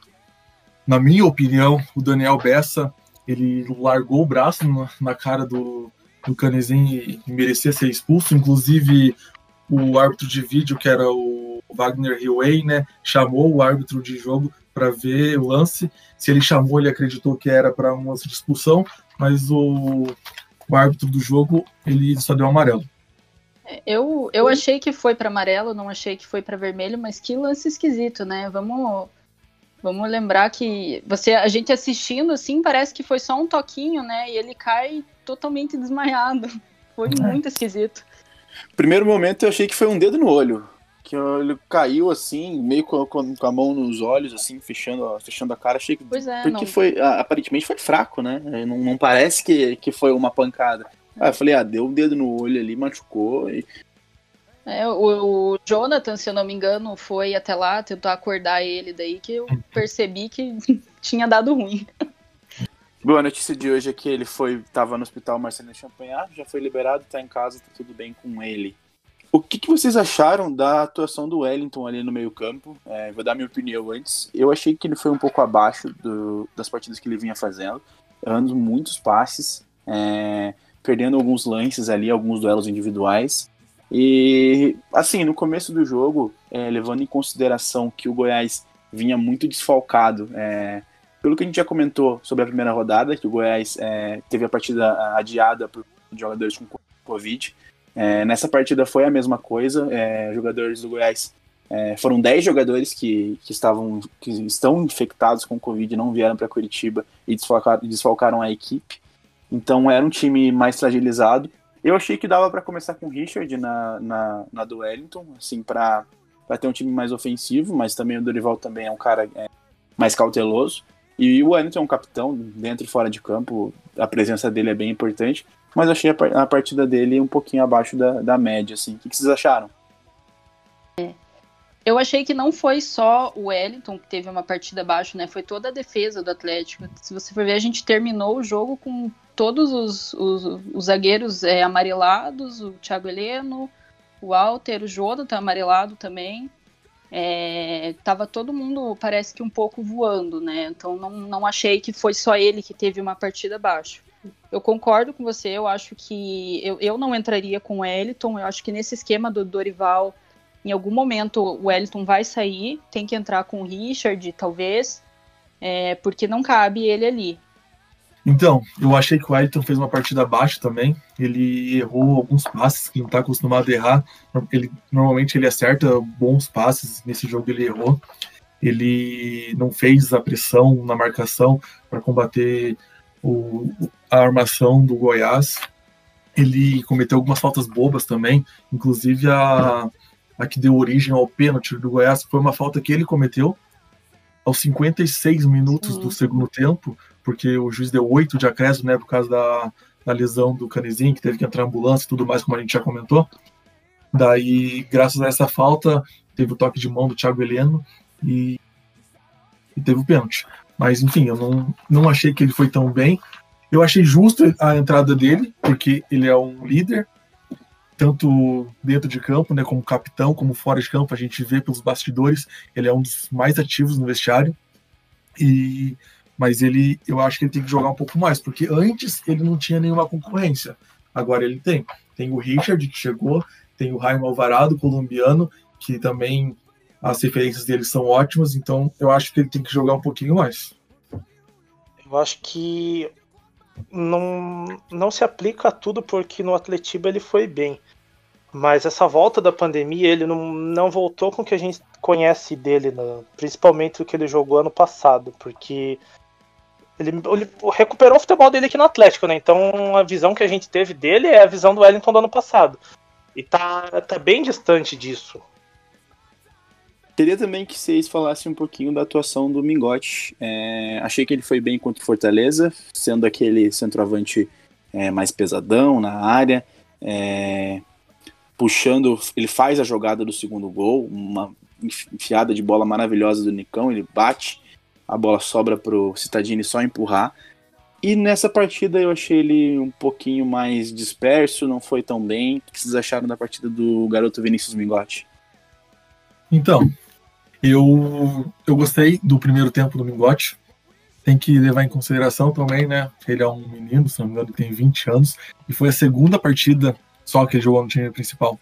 Na minha opinião, o Daniel Bessa ele largou o braço na, na cara do, do Canezinho e merecia ser expulso. Inclusive, o árbitro de vídeo, que era o Wagner Hillway, né, chamou o árbitro de jogo para ver o lance. Se ele chamou, ele acreditou que era para um lance de expulsão, mas o, o árbitro do jogo ele só deu amarelo. É, eu, eu achei que foi para amarelo, não achei que foi para vermelho, mas que lance esquisito, né? Vamos vamos lembrar que você a gente assistindo assim parece que foi só um toquinho, né? E ele cai totalmente desmaiado. (laughs) Foi é. muito esquisito. Primeiro momento eu achei que foi um dedo no olho. Que ele caiu assim, meio com, com, com a mão nos olhos, assim, fechando, fechando a cara. Achei que. Pois é, porque não... foi. Aparentemente foi fraco, né? Não, não parece que, que foi uma pancada. Aí eu falei, ah, deu um dedo no olho ali, machucou. E... É, o, o, Jonathan, se eu não me engano, foi até lá tentar acordar ele, daí que eu (laughs) percebi que (laughs) tinha dado ruim. Boa notícia de hoje é que ele foi, tava no hospital Marcelo Champagnat, já foi liberado, tá em casa, tá tudo bem com ele. O que, que vocês acharam da atuação do Wellington ali no meio campo? É, vou dar minha opinião antes. Eu achei que ele foi um pouco abaixo do, das partidas que ele vinha fazendo, errando muitos passes, é, perdendo alguns lances ali, alguns duelos individuais. E, assim, no começo do jogo, é, levando em consideração que o Goiás vinha muito desfalcado, é, pelo que a gente já comentou sobre a primeira rodada, que o Goiás é, teve a partida adiada por jogadores com Covid. É, nessa partida foi a mesma coisa. É, jogadores do Goiás é, foram 10 jogadores que, que, estavam, que estão infectados com Covid, não vieram para Curitiba e desfalcaram, desfalcaram a equipe. Então era um time mais fragilizado. Eu achei que dava para começar com o Richard na, na, na do Wellington, assim, para ter um time mais ofensivo, mas também o Dorival também é um cara é, mais cauteloso. E o Wellington é um capitão, dentro e fora de campo, a presença dele é bem importante, mas achei a, partida dele um pouquinho abaixo da, da média, assim. O que, que vocês acharam? Eu achei que não foi só o Wellington que teve uma partida abaixo, né? Foi toda a defesa do Atlético. Se você for ver, a gente terminou o jogo com todos os, os, os zagueiros é, amarelados, o Thiago Heleno, o Walter, o Jonathan amarelado também é, tava todo mundo, parece que um pouco voando, né? Então não, não achei que foi só ele que teve uma partida abaixo. Eu concordo com você, eu acho que eu, eu não entraria com o Eliton, eu acho que nesse esquema do Dorival, em algum momento o Eliton vai sair, tem que entrar com o Richard, talvez, é, porque não cabe ele ali. Então, eu achei que o Ayrton fez uma partida abaixo também. Ele errou alguns passes que não está acostumado a errar. Ele, normalmente ele acerta bons passes, nesse jogo ele errou. Ele não fez a pressão na marcação para combater o, a armação do Goiás. Ele cometeu algumas faltas bobas também, inclusive a, a que deu origem ao pênalti do Goiás, foi uma falta que ele cometeu aos 56 minutos do segundo tempo porque o juiz deu oito de acréscimo, né, por causa da, da lesão do Canezinho, que teve que entrar em ambulância e tudo mais, como a gente já comentou. Daí, graças a essa falta, teve o toque de mão do Thiago Heleno e, e teve o pênalti. Mas, enfim, eu não, não achei que ele foi tão bem. Eu achei justo a entrada dele, porque ele é um líder, tanto dentro de campo, né, como capitão, como fora de campo. A gente vê pelos bastidores, ele é um dos mais ativos no vestiário. E mas ele, eu acho que ele tem que jogar um pouco mais, porque antes ele não tinha nenhuma concorrência. Agora ele tem. Tem o Richard, que chegou, tem o Raimo Alvarado, colombiano, que também as referências dele são ótimas, então eu acho que ele tem que jogar um pouquinho mais. Eu acho que não, não se aplica a tudo porque no Atletiba ele foi bem. Mas essa volta da pandemia, ele não, não voltou com o que a gente conhece dele, né? principalmente o que ele jogou ano passado, porque ele, ele, recuperou o futebol dele aqui no Atlético, né? Então a visão que a gente teve dele é a visão do Wellington do ano passado. E tá, tá bem distante disso. Queria também que vocês falassem um pouquinho da atuação do Mingote. É, achei que ele foi bem contra o Fortaleza, sendo aquele centroavante é, mais pesadão na área, é, puxando. Ele faz a jogada do segundo gol, uma enfiada de bola maravilhosa do Nicão, ele bate, a bola sobra pro Citadini só empurrar. E nessa partida eu achei ele um pouquinho mais disperso, não foi tão bem. O que vocês acharam da partida do garoto Vinícius Mingotti? Então, eu, eu gostei do primeiro tempo do Mingote. Tem que levar em consideração também, né? Ele é um menino, se não me engano, tem 20 anos. E foi a segunda partida só que ele jogou no time principal.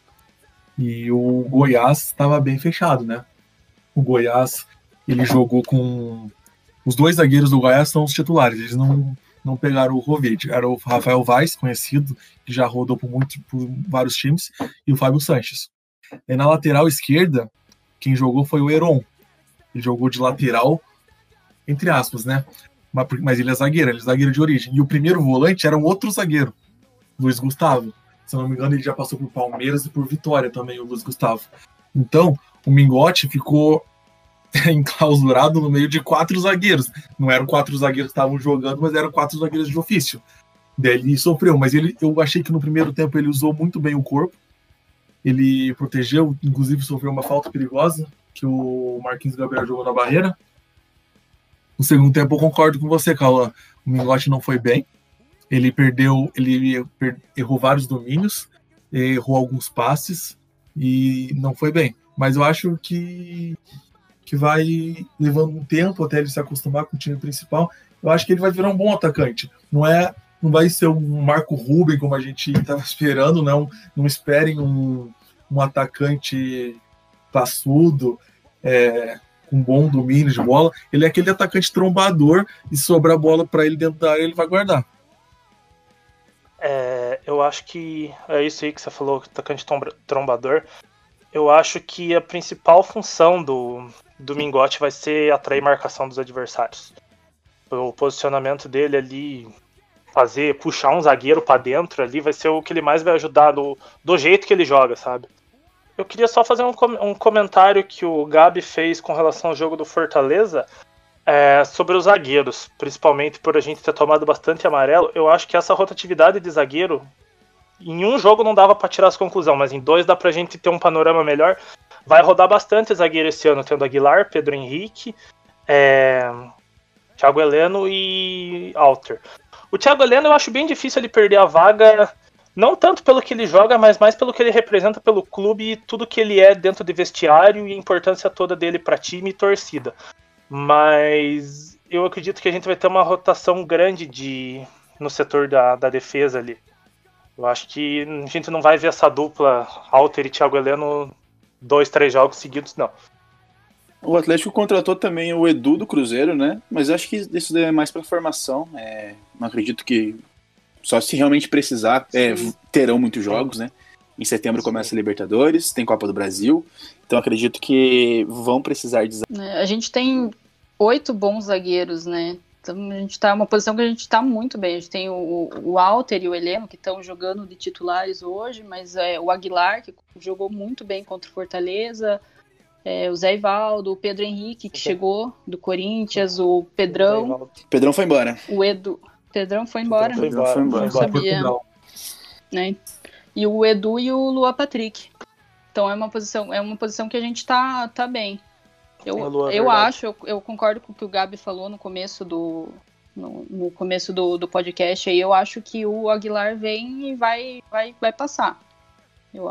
E o Goiás estava bem fechado, né? O Goiás, ele jogou com. Os dois zagueiros do Goiás são os titulares, eles não, não pegaram o Rovide. Era o Rafael Vaz, conhecido, que já rodou por, muito, por vários times, e o Fábio Sanches. E na lateral esquerda, quem jogou foi o Heron. Ele jogou de lateral, entre aspas, né? Mas ele é zagueiro, ele é zagueiro de origem. E o primeiro volante era um outro zagueiro, Luiz Gustavo. Se não me engano, ele já passou por Palmeiras e por Vitória também, o Luiz Gustavo. Então, o Mingote ficou (laughs) enclausurado no meio de quatro zagueiros. Não eram quatro zagueiros que estavam jogando, mas eram quatro zagueiros de ofício. Daí ele sofreu, mas ele, eu achei que no primeiro tempo ele usou muito bem o corpo ele protegeu, inclusive sofreu uma falta perigosa que o Marquinhos Gabriel jogou na barreira. No segundo tempo, eu concordo com você, Cauã. O Mingote não foi bem. Ele perdeu, ele errou vários domínios, errou alguns passes e não foi bem. Mas eu acho que, que vai levando um tempo até ele se acostumar com o time principal. Eu acho que ele vai virar um bom atacante. Não é não vai ser um Marco Ruben como a gente estava esperando, não. Não esperem um, um atacante passudo, é, com bom domínio de bola. Ele é aquele atacante trombador e sobrar a bola para ele dentro da área, ele vai guardar. É, eu acho que é isso aí que você falou, atacante trombador. Eu acho que a principal função do, do Mingote vai ser atrair marcação dos adversários. O posicionamento dele ali fazer, puxar um zagueiro para dentro ali, vai ser o que ele mais vai ajudar do, do jeito que ele joga, sabe? Eu queria só fazer um, um comentário que o Gabi fez com relação ao jogo do Fortaleza é, sobre os zagueiros, principalmente por a gente ter tomado bastante amarelo. Eu acho que essa rotatividade de zagueiro, em um jogo não dava para tirar as conclusões, mas em dois dá pra gente ter um panorama melhor. Vai rodar bastante zagueiro esse ano, tendo Aguilar, Pedro Henrique, é, Thiago Heleno e Alter. O Thiago Heleno eu acho bem difícil ele perder a vaga, não tanto pelo que ele joga, mas mais pelo que ele representa pelo clube e tudo que ele é dentro de vestiário e a importância toda dele para time e torcida. Mas eu acredito que a gente vai ter uma rotação grande de no setor da, da defesa ali. Eu acho que a gente não vai ver essa dupla Alter e Thiago Heleno dois, três jogos seguidos, não. O Atlético contratou também o Edu do Cruzeiro, né? Mas acho que isso é mais para formação. É, não acredito que só se realmente precisar é, terão muitos jogos, né? Em setembro começa a Libertadores, tem Copa do Brasil, então acredito que vão precisar de. É, a gente tem oito bons zagueiros, né? Então a gente tá uma posição que a gente está muito bem. A gente tem o, o Alter e o Heleno que estão jogando de titulares hoje, mas é, o Aguilar que jogou muito bem contra o Fortaleza é, o Zé Ivaldo, o Pedro Henrique, que chegou do Corinthians, o Pedrão. Pedrão foi embora. O Edu. Pedrão foi embora. Pedrão foi embora. Foi embora. Não sabia. Né? E o Edu e o Lua Patrick. Então é uma posição, é uma posição que a gente tá, tá bem. Eu, é eu acho, eu, eu, concordo com o que o Gabi falou no começo do. No, no começo do, do podcast aí, eu acho que o Aguilar vem e vai, vai, vai passar. Eu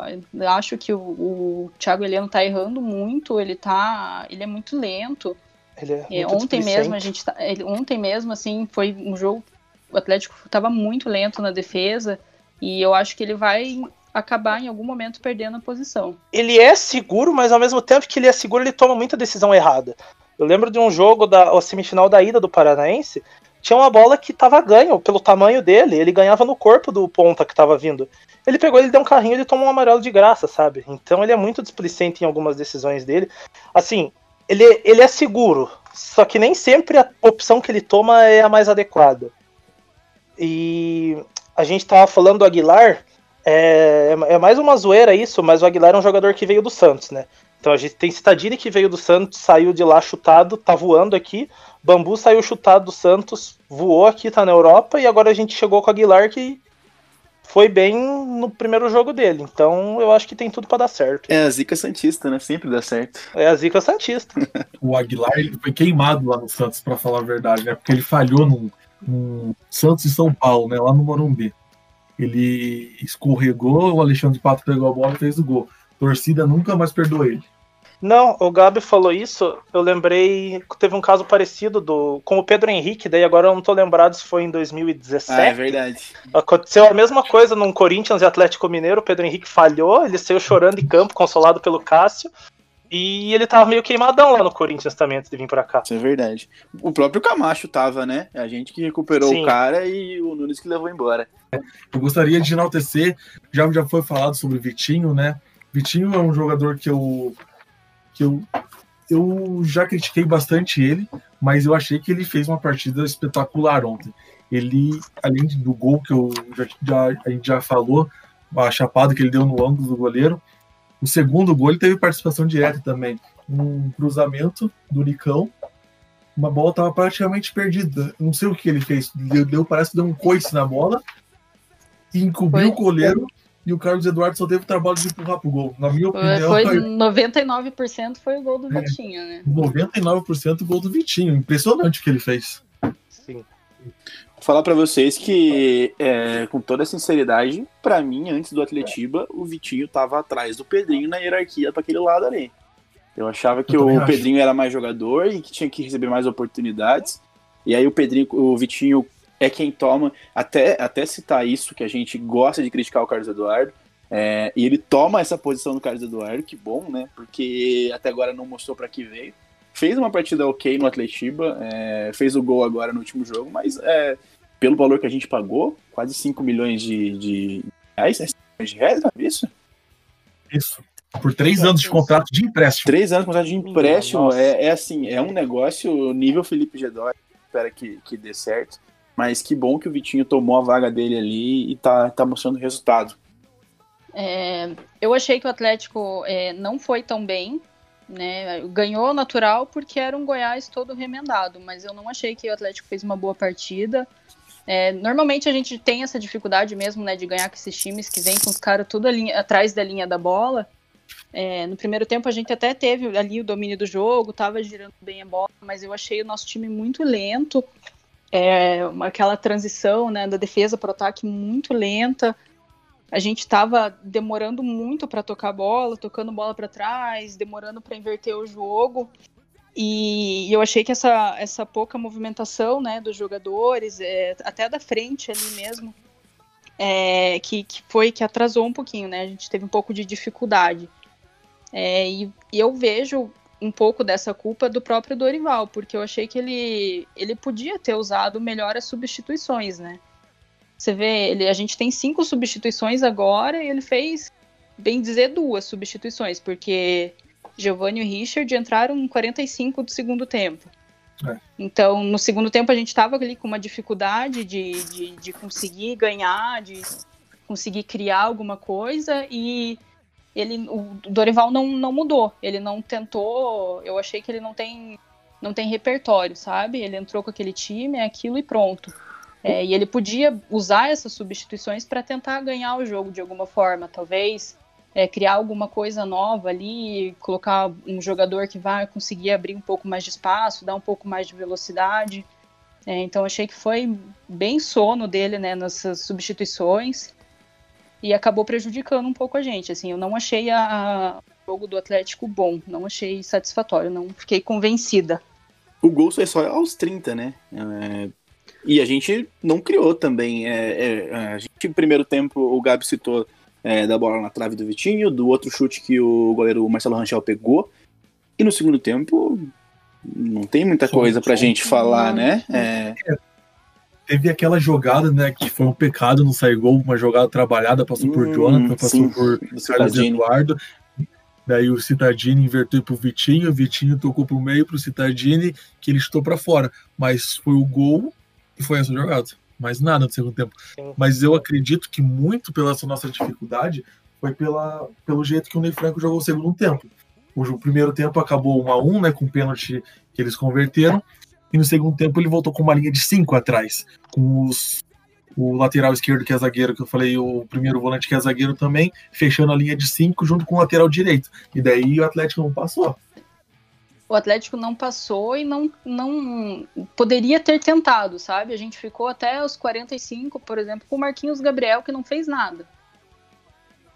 acho que o, o Thiago Heleno tá errando muito, ele tá. Ele é muito lento. Ele é, é ontem mesmo a gente tá, ele, ontem mesmo assim foi um jogo o Atlético estava muito lento na defesa e eu acho que ele vai acabar em algum momento perdendo a posição. Ele é seguro, mas ao mesmo tempo que ele é seguro, ele toma muita decisão errada. Eu lembro de um jogo da semifinal da ida do Paranaense, tinha uma bola que tava ganho pelo tamanho dele, ele ganhava no corpo do ponta que tava vindo. Ele pegou, ele deu um carrinho, ele tomou um amarelo de graça, sabe? Então ele é muito displicente em algumas decisões dele. Assim, ele, ele é seguro, só que nem sempre a opção que ele toma é a mais adequada. E a gente tava falando do Aguilar, é, é mais uma zoeira isso, mas o Aguilar é um jogador que veio do Santos, né? Então a gente tem Citadini que veio do Santos, saiu de lá chutado, tá voando aqui. Bambu saiu chutado do Santos, voou aqui, tá na Europa, e agora a gente chegou com o Aguilar que foi bem no primeiro jogo dele. Então eu acho que tem tudo para dar certo. É a zica santista, né? Sempre dá certo. É a zica santista. (laughs) o Aguilar ele foi queimado lá no Santos, para falar a verdade, né? Porque ele falhou no, no Santos e São Paulo, né? Lá no Morumbi. Ele escorregou, o Alexandre Pato pegou a bola e fez o gol torcida nunca mais perdoou ele. Não, o Gabi falou isso, eu lembrei que teve um caso parecido do com o Pedro Henrique, daí agora eu não tô lembrado se foi em 2017. Ah, é verdade. Aconteceu a mesma coisa num Corinthians e Atlético Mineiro, o Pedro Henrique falhou, ele saiu chorando em campo, consolado pelo Cássio, e ele tava meio queimadão lá no Corinthians também antes de vir pra cá. Isso é verdade. O próprio Camacho tava, né? A gente que recuperou Sim. o cara e o Nunes que levou embora. Eu gostaria de enaltecer, já, já foi falado sobre o Vitinho, né? Vitinho é um jogador que eu que eu eu já critiquei bastante ele, mas eu achei que ele fez uma partida espetacular ontem. Ele, além do gol que eu já, já, a gente já falou, a chapada que ele deu no ângulo do goleiro, o segundo gol ele teve participação direta também. Um cruzamento do Nicão, uma bola estava praticamente perdida. Não sei o que ele fez. Deu, deu parece que deu um coice na bola e encobriu Foi. o goleiro e o Carlos Eduardo só teve o trabalho de empurrar pro gol. Na minha opinião. Foi (laughs) 99% foi o gol do é, Vitinho, né? 99% o gol do Vitinho. Impressionante o que ele fez. Sim. Vou falar para vocês que, é, com toda sinceridade, para mim, antes do Atletiba, o Vitinho tava atrás do Pedrinho na hierarquia para aquele lado ali. Eu achava que Eu o Pedrinho era mais jogador e que tinha que receber mais oportunidades. E aí o Pedrinho, o Vitinho é quem toma, até, até citar isso, que a gente gosta de criticar o Carlos Eduardo, é, e ele toma essa posição do Carlos Eduardo, que bom, né? Porque até agora não mostrou para que veio. Fez uma partida ok no Atletiba, é, fez o gol agora no último jogo, mas é, pelo valor que a gente pagou, quase 5 milhões de, de reais, é 5 milhões de reais, não é isso? Isso. Por três anos de contrato de empréstimo. Três anos de contrato de empréstimo é, é, assim, é um negócio nível Felipe Gedói, espera que, que dê certo. Mas que bom que o Vitinho tomou a vaga dele ali e tá, tá mostrando resultado. É, eu achei que o Atlético é, não foi tão bem, né? Ganhou natural porque era um Goiás todo remendado, mas eu não achei que o Atlético fez uma boa partida. É, normalmente a gente tem essa dificuldade mesmo, né, de ganhar com esses times que vêm com os caras tudo ali, atrás da linha da bola. É, no primeiro tempo a gente até teve ali o domínio do jogo, tava girando bem a bola, mas eu achei o nosso time muito lento é, aquela transição né, da defesa para o ataque muito lenta. A gente estava demorando muito para tocar a bola, tocando bola para trás, demorando para inverter o jogo. E eu achei que essa, essa pouca movimentação né, dos jogadores, é, até da frente ali mesmo, é, que, que foi que atrasou um pouquinho, né? A gente teve um pouco de dificuldade. É, e, e, eu vejo um pouco dessa culpa do próprio Dorival, porque eu achei que ele, ele podia ter usado melhor as substituições, né? Você vê, ele, a gente tem cinco substituições agora e ele fez, bem dizer, duas substituições, porque Giovanni e Richard entraram em 45 do segundo tempo. É. Então, no segundo tempo, a gente estava ali com uma dificuldade de, de, de conseguir ganhar, de conseguir criar alguma coisa, e ele, o Dorival não, não mudou. Ele não tentou. Eu achei que ele não tem, não tem repertório, sabe? Ele entrou com aquele time, é aquilo e pronto. É, e ele podia usar essas substituições para tentar ganhar o jogo de alguma forma, talvez é, criar alguma coisa nova ali, colocar um jogador que vai conseguir abrir um pouco mais de espaço, dar um pouco mais de velocidade. É, então achei que foi bem sono dele né, nessas substituições e acabou prejudicando um pouco a gente. Assim, eu não achei a, a, o jogo do Atlético bom, não achei satisfatório, não fiquei convencida. O gol foi só aos 30, né? É, e a gente não criou também. É, é, a gente, no primeiro tempo, o Gabi citou é, da bola na trave do Vitinho, do outro chute que o goleiro Marcelo Ranchel pegou. E no segundo tempo, não tem muita coisa pra gente falar, né? É, teve aquela jogada, né, que foi um pecado não sair gol, uma jogada trabalhada, passou por Hum, Jonathan, passou sim, por Carlos. Eduardo. Daí o Citadini inverteu pro Vitinho, o Vitinho tocou pro meio pro Citadini, que ele chutou para fora. Mas foi o gol e foi essa jogada. Mais nada no segundo tempo. Sim. Mas eu acredito que muito pela essa nossa dificuldade foi pela, pelo jeito que o Ney Franco jogou o segundo tempo. O, primeiro tempo acabou 1 a 1 né, com o pênalti que eles converteram. E no segundo tempo ele voltou com uma linha de 5 atrás, com os o lateral esquerdo que é zagueiro, que eu falei, o primeiro volante que é zagueiro também, fechando a linha de 5 junto com o lateral direito. E daí o Atlético não passou. O Atlético não passou e não, não poderia ter tentado, sabe? A gente ficou até os 45, por exemplo, com o Marquinhos Gabriel, que não fez nada.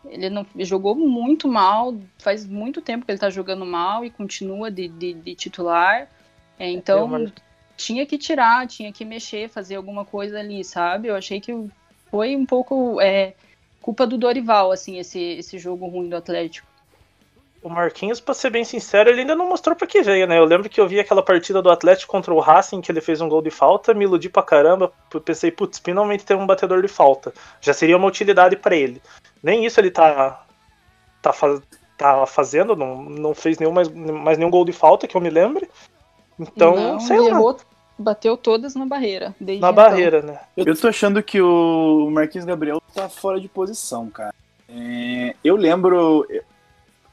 Ele não jogou muito mal, faz muito tempo que ele tá jogando mal e continua de, de, de titular. É, então, tinha que tirar, tinha que mexer, fazer alguma coisa ali, sabe? Eu achei que foi um pouco é, culpa do Dorival, assim, esse, esse jogo ruim do Atlético. O Marquinhos, pra ser bem sincero, ele ainda não mostrou pra que veio, né? Eu lembro que eu vi aquela partida do Atlético contra o Racing, que ele fez um gol de falta, me iludi pra caramba, pensei, putz, finalmente tem um batedor de falta. Já seria uma utilidade pra ele. Nem isso ele tá, tá, tá fazendo, não, não fez nenhum, mais, mais nenhum gol de falta, que eu me lembre. Então, não, sei lá, errou, bateu todas na barreira. Desde na então. barreira, né? Eu tô achando que o Marquinhos Gabriel tá fora de posição, cara. É, eu lembro.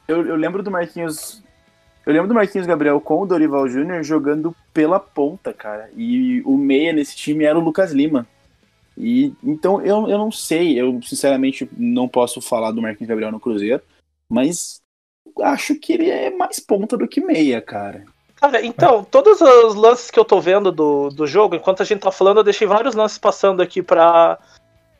Eu, eu lembro do Marquinhos. Eu lembro do Marquinhos Gabriel com o Dorival Júnior jogando pela ponta, cara. E o meia nesse time era o Lucas Lima. E então eu, eu não sei, eu sinceramente não posso falar do Marquinhos Gabriel no Cruzeiro, mas acho que ele é mais ponta do que meia, cara. Cara, então, todos os lances que eu tô vendo do, do jogo, enquanto a gente tá falando, eu deixei vários lances passando aqui pra,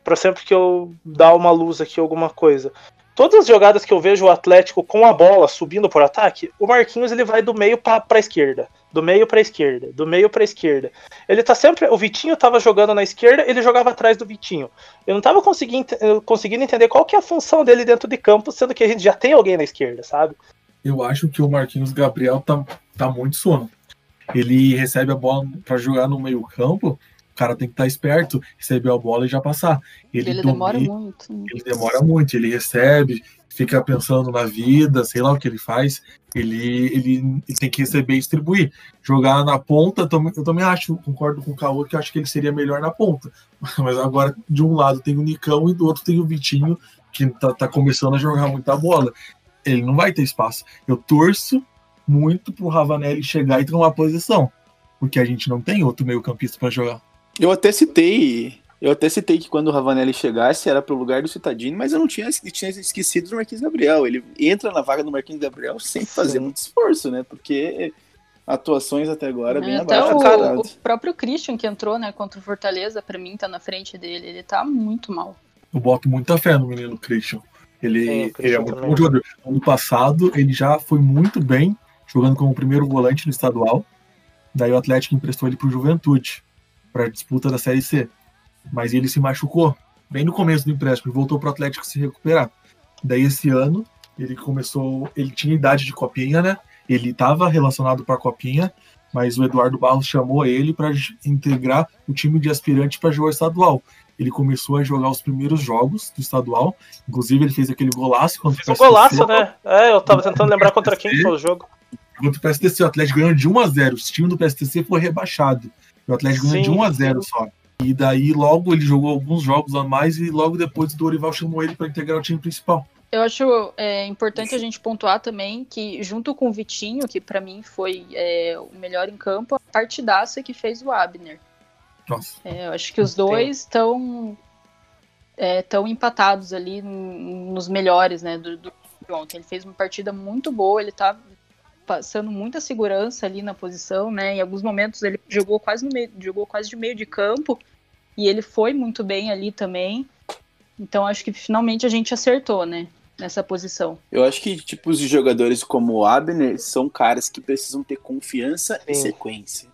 pra sempre que eu dar uma luz aqui, alguma coisa. Todas as jogadas que eu vejo o Atlético com a bola subindo por ataque, o Marquinhos ele vai do meio pra, pra esquerda. Do meio pra esquerda, do meio pra esquerda. Ele tá sempre. O Vitinho tava jogando na esquerda, ele jogava atrás do Vitinho. Eu não tava conseguindo, conseguindo entender qual que é a função dele dentro de campo, sendo que a gente já tem alguém na esquerda, sabe? Eu acho que o Marquinhos Gabriel tá, tá muito sono. Ele recebe a bola para jogar no meio-campo, o cara tem que estar esperto, receber a bola e já passar. Ele, Ele, domina- demora muito. ele demora muito, ele recebe, fica pensando na vida, sei lá o que ele faz, ele, ele, ele tem que receber e distribuir. Jogar na ponta, eu também, eu também acho, concordo com o Caô, que eu acho que ele seria melhor na ponta. (laughs) Mas agora, de um lado tem o Nicão e do outro tem o Vitinho, que tá, tá começando a jogar muita bola. Ele não vai ter espaço. Eu torço muito pro Ravanelli chegar e tomar posição, porque a gente não tem outro meio-campista para jogar. Eu até citei. Eu até citei que quando o Ravanelli chegasse era pro lugar do Citadini, mas eu não tinha, tinha esquecido do Marquinhos Gabriel. Ele entra na vaga do Marquinhos Gabriel sem fazer Sim. muito esforço, né? Porque atuações até agora bem É, Até abaixo o, do o próprio Christian que entrou, né, contra o Fortaleza, pra mim tá na frente dele. Ele tá muito mal. Eu boto muita fé no menino Christian. Ele, Sim, ele é Christian muito também. bom jogador. Ano passado, ele já foi muito bem jogando como primeiro volante no estadual. Daí o Atlético emprestou ele pro Juventude, para disputa da Série C. Mas ele se machucou bem no começo do empréstimo e voltou pro Atlético se recuperar. Daí esse ano, ele começou. Ele tinha idade de copinha, né? Ele estava relacionado para a copinha, mas o Eduardo Barros chamou ele para integrar o time de aspirante para jogar estadual. Ele começou a jogar os primeiros jogos do estadual. Inclusive, ele fez aquele golaço contra Fez um o golaço, né? É, eu tava tentando lembrar contra quem foi o jogo. Contra o PSTC, o Atlético ganhou de 1 a 0 O time do PSTC foi rebaixado. O Atlético ganhou de Sim, 1 a 0 só. E daí, logo, ele jogou alguns jogos a mais e logo depois o Dorival chamou ele para integrar o time principal. Eu acho é, importante a gente pontuar também que, junto com o Vitinho, que pra mim foi é, o melhor em campo, a partidaça que fez o Abner. Nossa. É, eu acho que os dois estão tão empatados ali nos melhores né, do, do de ontem. Ele fez uma partida muito boa, ele tá passando muita segurança ali na posição, né? Em alguns momentos ele jogou quase no meio, jogou quase de meio de campo e ele foi muito bem ali também. Então acho que finalmente a gente acertou, né? Nessa posição. Eu acho que tipos de jogadores como o Abner são caras que precisam ter confiança e Sim. sequência.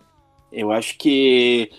Eu acho que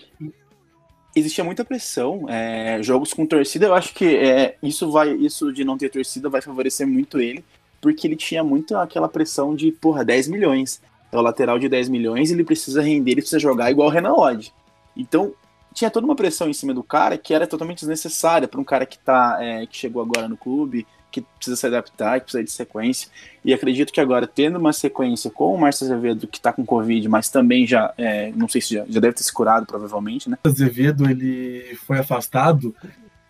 existia muita pressão. é, jogos com torcida, eu acho que é, isso vai, isso de não ter torcida vai favorecer muito ele, porque ele tinha muito aquela pressão de, porra, 10 milhões. É o lateral de 10 milhões, ele precisa render, ele precisa jogar igual o Renan Lodge. Então, tinha toda uma pressão em cima do cara que era totalmente desnecessária para um cara que tá é, que chegou agora no clube, que precisa se adaptar, que precisa de sequência. E acredito que agora, tendo uma sequência com o Márcio Azevedo, que está com Covid, mas também já, é, não sei se já, já deve ter se curado, provavelmente, né? Azevedo, ele foi afastado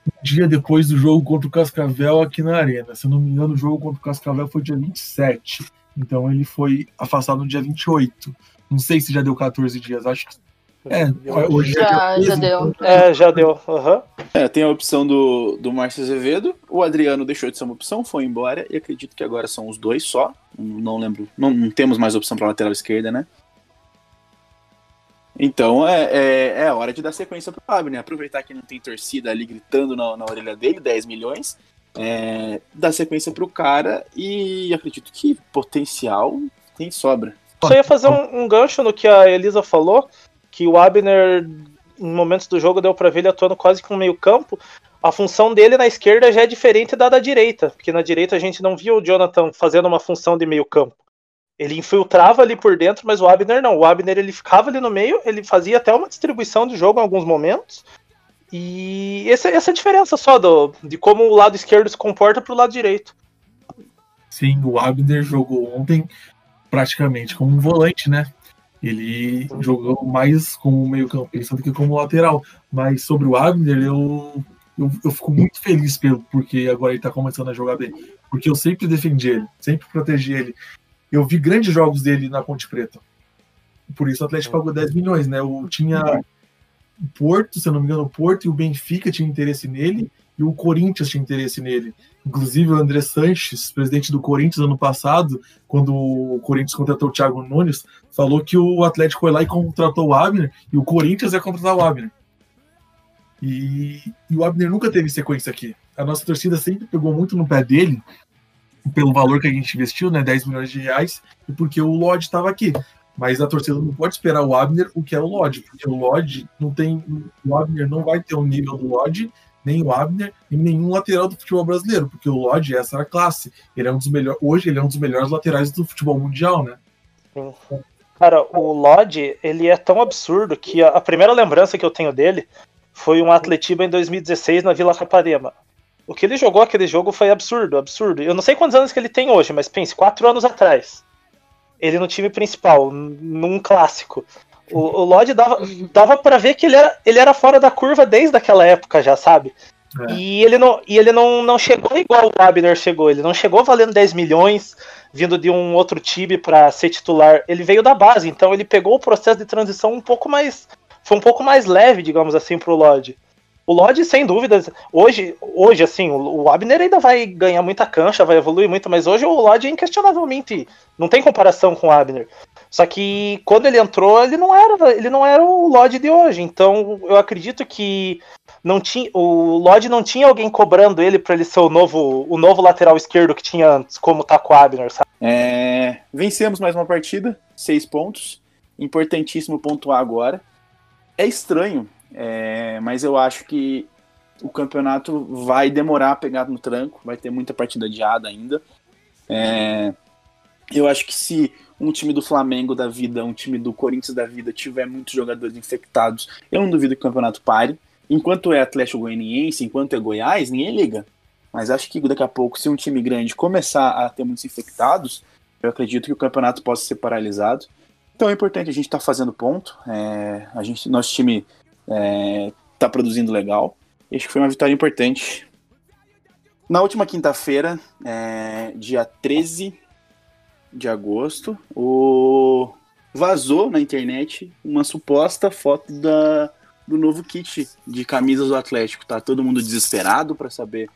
um dia depois do jogo contra o Cascavel aqui na Arena. Se eu não me engano, o jogo contra o Cascavel foi dia 27. Então ele foi afastado no dia 28. Não sei se já deu 14 dias, acho que é, hoje já, já, já deu. É, já deu. Uhum. É, tem a opção do, do Márcio Azevedo. O Adriano deixou de ser uma opção, foi embora. E acredito que agora são os dois só. Não lembro. Não, não temos mais opção para lateral esquerda, né? Então é, é, é, hora de dar sequência pro Fábio, né? Aproveitar que não tem torcida ali gritando na, na orelha dele, 10 milhões. É, dar sequência pro cara e acredito que potencial tem sobra. Só ia fazer um, um gancho no que a Elisa falou que o Abner, em momentos do jogo, deu para ver ele atuando quase com meio campo. A função dele na esquerda já é diferente da da direita, porque na direita a gente não via o Jonathan fazendo uma função de meio campo. Ele infiltrava ali por dentro, mas o Abner não. O Abner ele ficava ali no meio, ele fazia até uma distribuição de jogo em alguns momentos. E essa, essa é a diferença só do, de como o lado esquerdo se comporta para o lado direito. Sim, o Abner jogou ontem praticamente como um volante, né? Ele jogou mais como meio-campista do que como lateral. Mas sobre o Abner, eu, eu, eu, fico muito feliz pelo, porque agora ele tá começando a jogar bem. Porque eu sempre defendi ele, sempre protegi ele. Eu vi grandes jogos dele na Ponte Preta. Por isso o Atlético pagou 10 milhões, né? Eu tinha o Porto, se eu não me engano, o Porto e o Benfica tinham interesse nele e o Corinthians tinha interesse nele. Inclusive, o André Sanches, presidente do Corinthians ano passado, quando o Corinthians contratou o Thiago Nunes, falou que o Atlético foi lá e contratou o Abner e o Corinthians ia contratar o Abner. E, e o Abner nunca teve sequência aqui. A nossa torcida sempre pegou muito no pé dele, pelo valor que a gente investiu, né, 10 milhões de reais, e porque o Lodge estava aqui. Mas a torcida não pode esperar o Abner o que é o Lodge, porque o Lodge não tem. O Abner não vai ter o nível do Lodge nem o Abner, nem nenhum lateral do futebol brasileiro, porque o Lodge essa era a classe. Ele é um dos melhores, hoje ele é um dos melhores laterais do futebol mundial, né? Sim. Cara, o Lodge, ele é tão absurdo que a, a, primeira lembrança que eu tenho dele foi um Atletiba em 2016 na Vila Caparema. O que ele jogou aquele jogo foi absurdo, absurdo. Eu não sei quantos anos que ele tem hoje, mas pense, quatro anos atrás. Ele no time principal, num clássico. O, o Lodge dava, dava para ver que ele era, ele era fora da curva desde aquela época já, sabe? É. E ele, não, e ele não, não chegou igual o Abner chegou. Ele não chegou valendo 10 milhões, vindo de um outro time para ser titular. Ele veio da base, então ele pegou o processo de transição um pouco mais. Foi um pouco mais leve, digamos assim, pro Lodge. O Lodge, sem dúvidas, hoje, hoje assim, o Abner ainda vai ganhar muita cancha, vai evoluir muito, mas hoje o Lodge é inquestionavelmente não tem comparação com o Abner. Só que quando ele entrou, ele não era, ele não era o Lodge de hoje. Então, eu acredito que não tinha, o Lodge não tinha alguém cobrando ele para ele ser o novo, o novo lateral esquerdo que tinha antes, como tá com o Abner, sabe? É, vencemos mais uma partida, seis pontos. Importantíssimo pontuar agora. É estranho é, mas eu acho que o campeonato vai demorar a pegar no tranco, vai ter muita partida adiada ainda. É, eu acho que se um time do Flamengo da vida, um time do Corinthians da vida tiver muitos jogadores infectados, eu não duvido que o campeonato pare. Enquanto é Atlético Goianiense, enquanto é Goiás, ninguém liga. Mas acho que daqui a pouco, se um time grande começar a ter muitos infectados, eu acredito que o campeonato possa ser paralisado. Então é importante a gente estar tá fazendo ponto. É, a gente, nosso time é, tá produzindo legal. Acho que foi uma vitória importante. Na última quinta-feira, é, dia 13 de agosto, o... vazou na internet uma suposta foto da, do novo kit de camisas do Atlético. Tá todo mundo desesperado para saber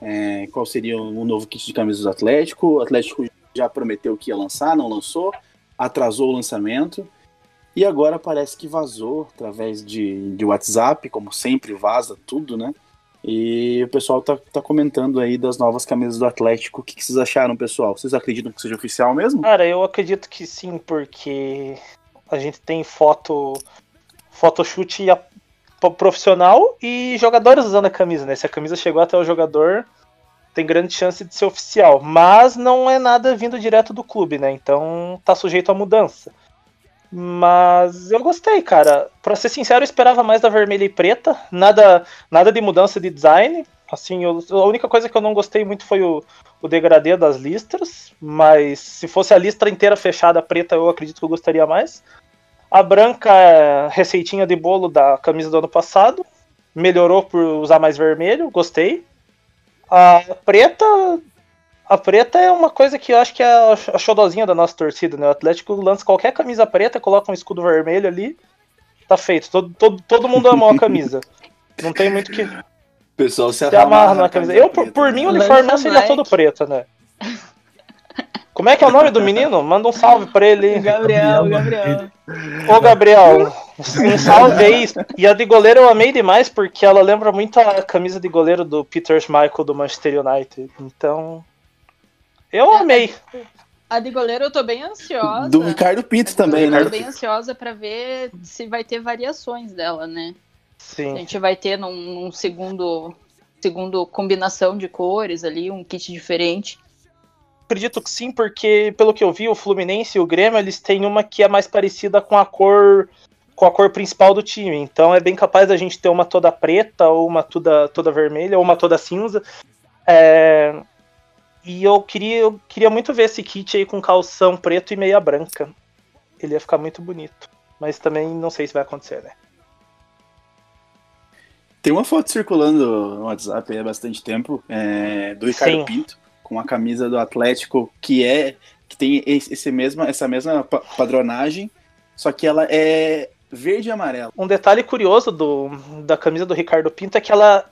é, qual seria o novo kit de camisas do Atlético. O Atlético já prometeu que ia lançar, não lançou, atrasou o lançamento. E agora parece que vazou através de, de WhatsApp, como sempre vaza tudo, né? E o pessoal tá, tá comentando aí das novas camisas do Atlético. O que, que, vocês acharam, pessoal? Vocês acreditam que seja oficial mesmo? Cara, eu acredito que sim, porque a gente tem foto, photoshoot profissional e jogadores usando a camisa, né? Se a camisa chegou até o jogador, tem grande chance de ser oficial. Mas não é nada vindo direto do clube, né? Então tá sujeito a mudança. Mas eu gostei, cara. Pra ser sincero, eu esperava mais da vermelha e preta. Nada, nada de mudança de design. Assim, eu, a única coisa que eu não gostei muito foi o, o degradê das listras. Mas se fosse a listra inteira fechada preta, eu acredito que eu gostaria mais. A branca é receitinha de bolo da camisa do ano passado. Melhorou por usar mais vermelho, gostei. A preta. A preta é uma coisa que eu acho que é a xodozinha da nossa torcida, né? O Atlético lança qualquer camisa preta, coloca um escudo vermelho ali. Tá feito. Todo, todo, todo mundo amou a camisa. (laughs) Não tem muito que. O pessoal se, se amarra na camisa. Eu, por, por mim, o uniforme não seria todo preto, né? (laughs) Como é que é o nome do menino? Manda um salve pra ele. Gabriel, Gabriel. Ô, Gabriel, um salve aí. E a de goleiro eu amei demais, porque ela lembra muito a camisa de goleiro do Peter Schmeichel do Manchester United. Então, eu amei. A de goleiro eu tô bem ansiosa. Do Ricardo Pinto também, né? Eu tô bem ansiosa para ver se vai ter variações dela, né? Sim. A gente vai ter num, num segundo, segundo combinação de cores ali, um kit diferente acredito que sim, porque pelo que eu vi, o Fluminense e o Grêmio, eles têm uma que é mais parecida com a cor com a cor principal do time. Então é bem capaz da gente ter uma toda preta, ou uma toda, toda vermelha, ou uma toda cinza. É... E eu queria, eu queria muito ver esse kit aí com calção preto e meia branca. Ele ia ficar muito bonito. Mas também não sei se vai acontecer, né? Tem uma foto circulando no WhatsApp há bastante tempo, é, do Ricardo Sim. Pinto, com a camisa do Atlético que é que tem esse mesma, essa mesma padronagem, só que ela é verde e amarelo. Um detalhe curioso do, da camisa do Ricardo Pinto é que ela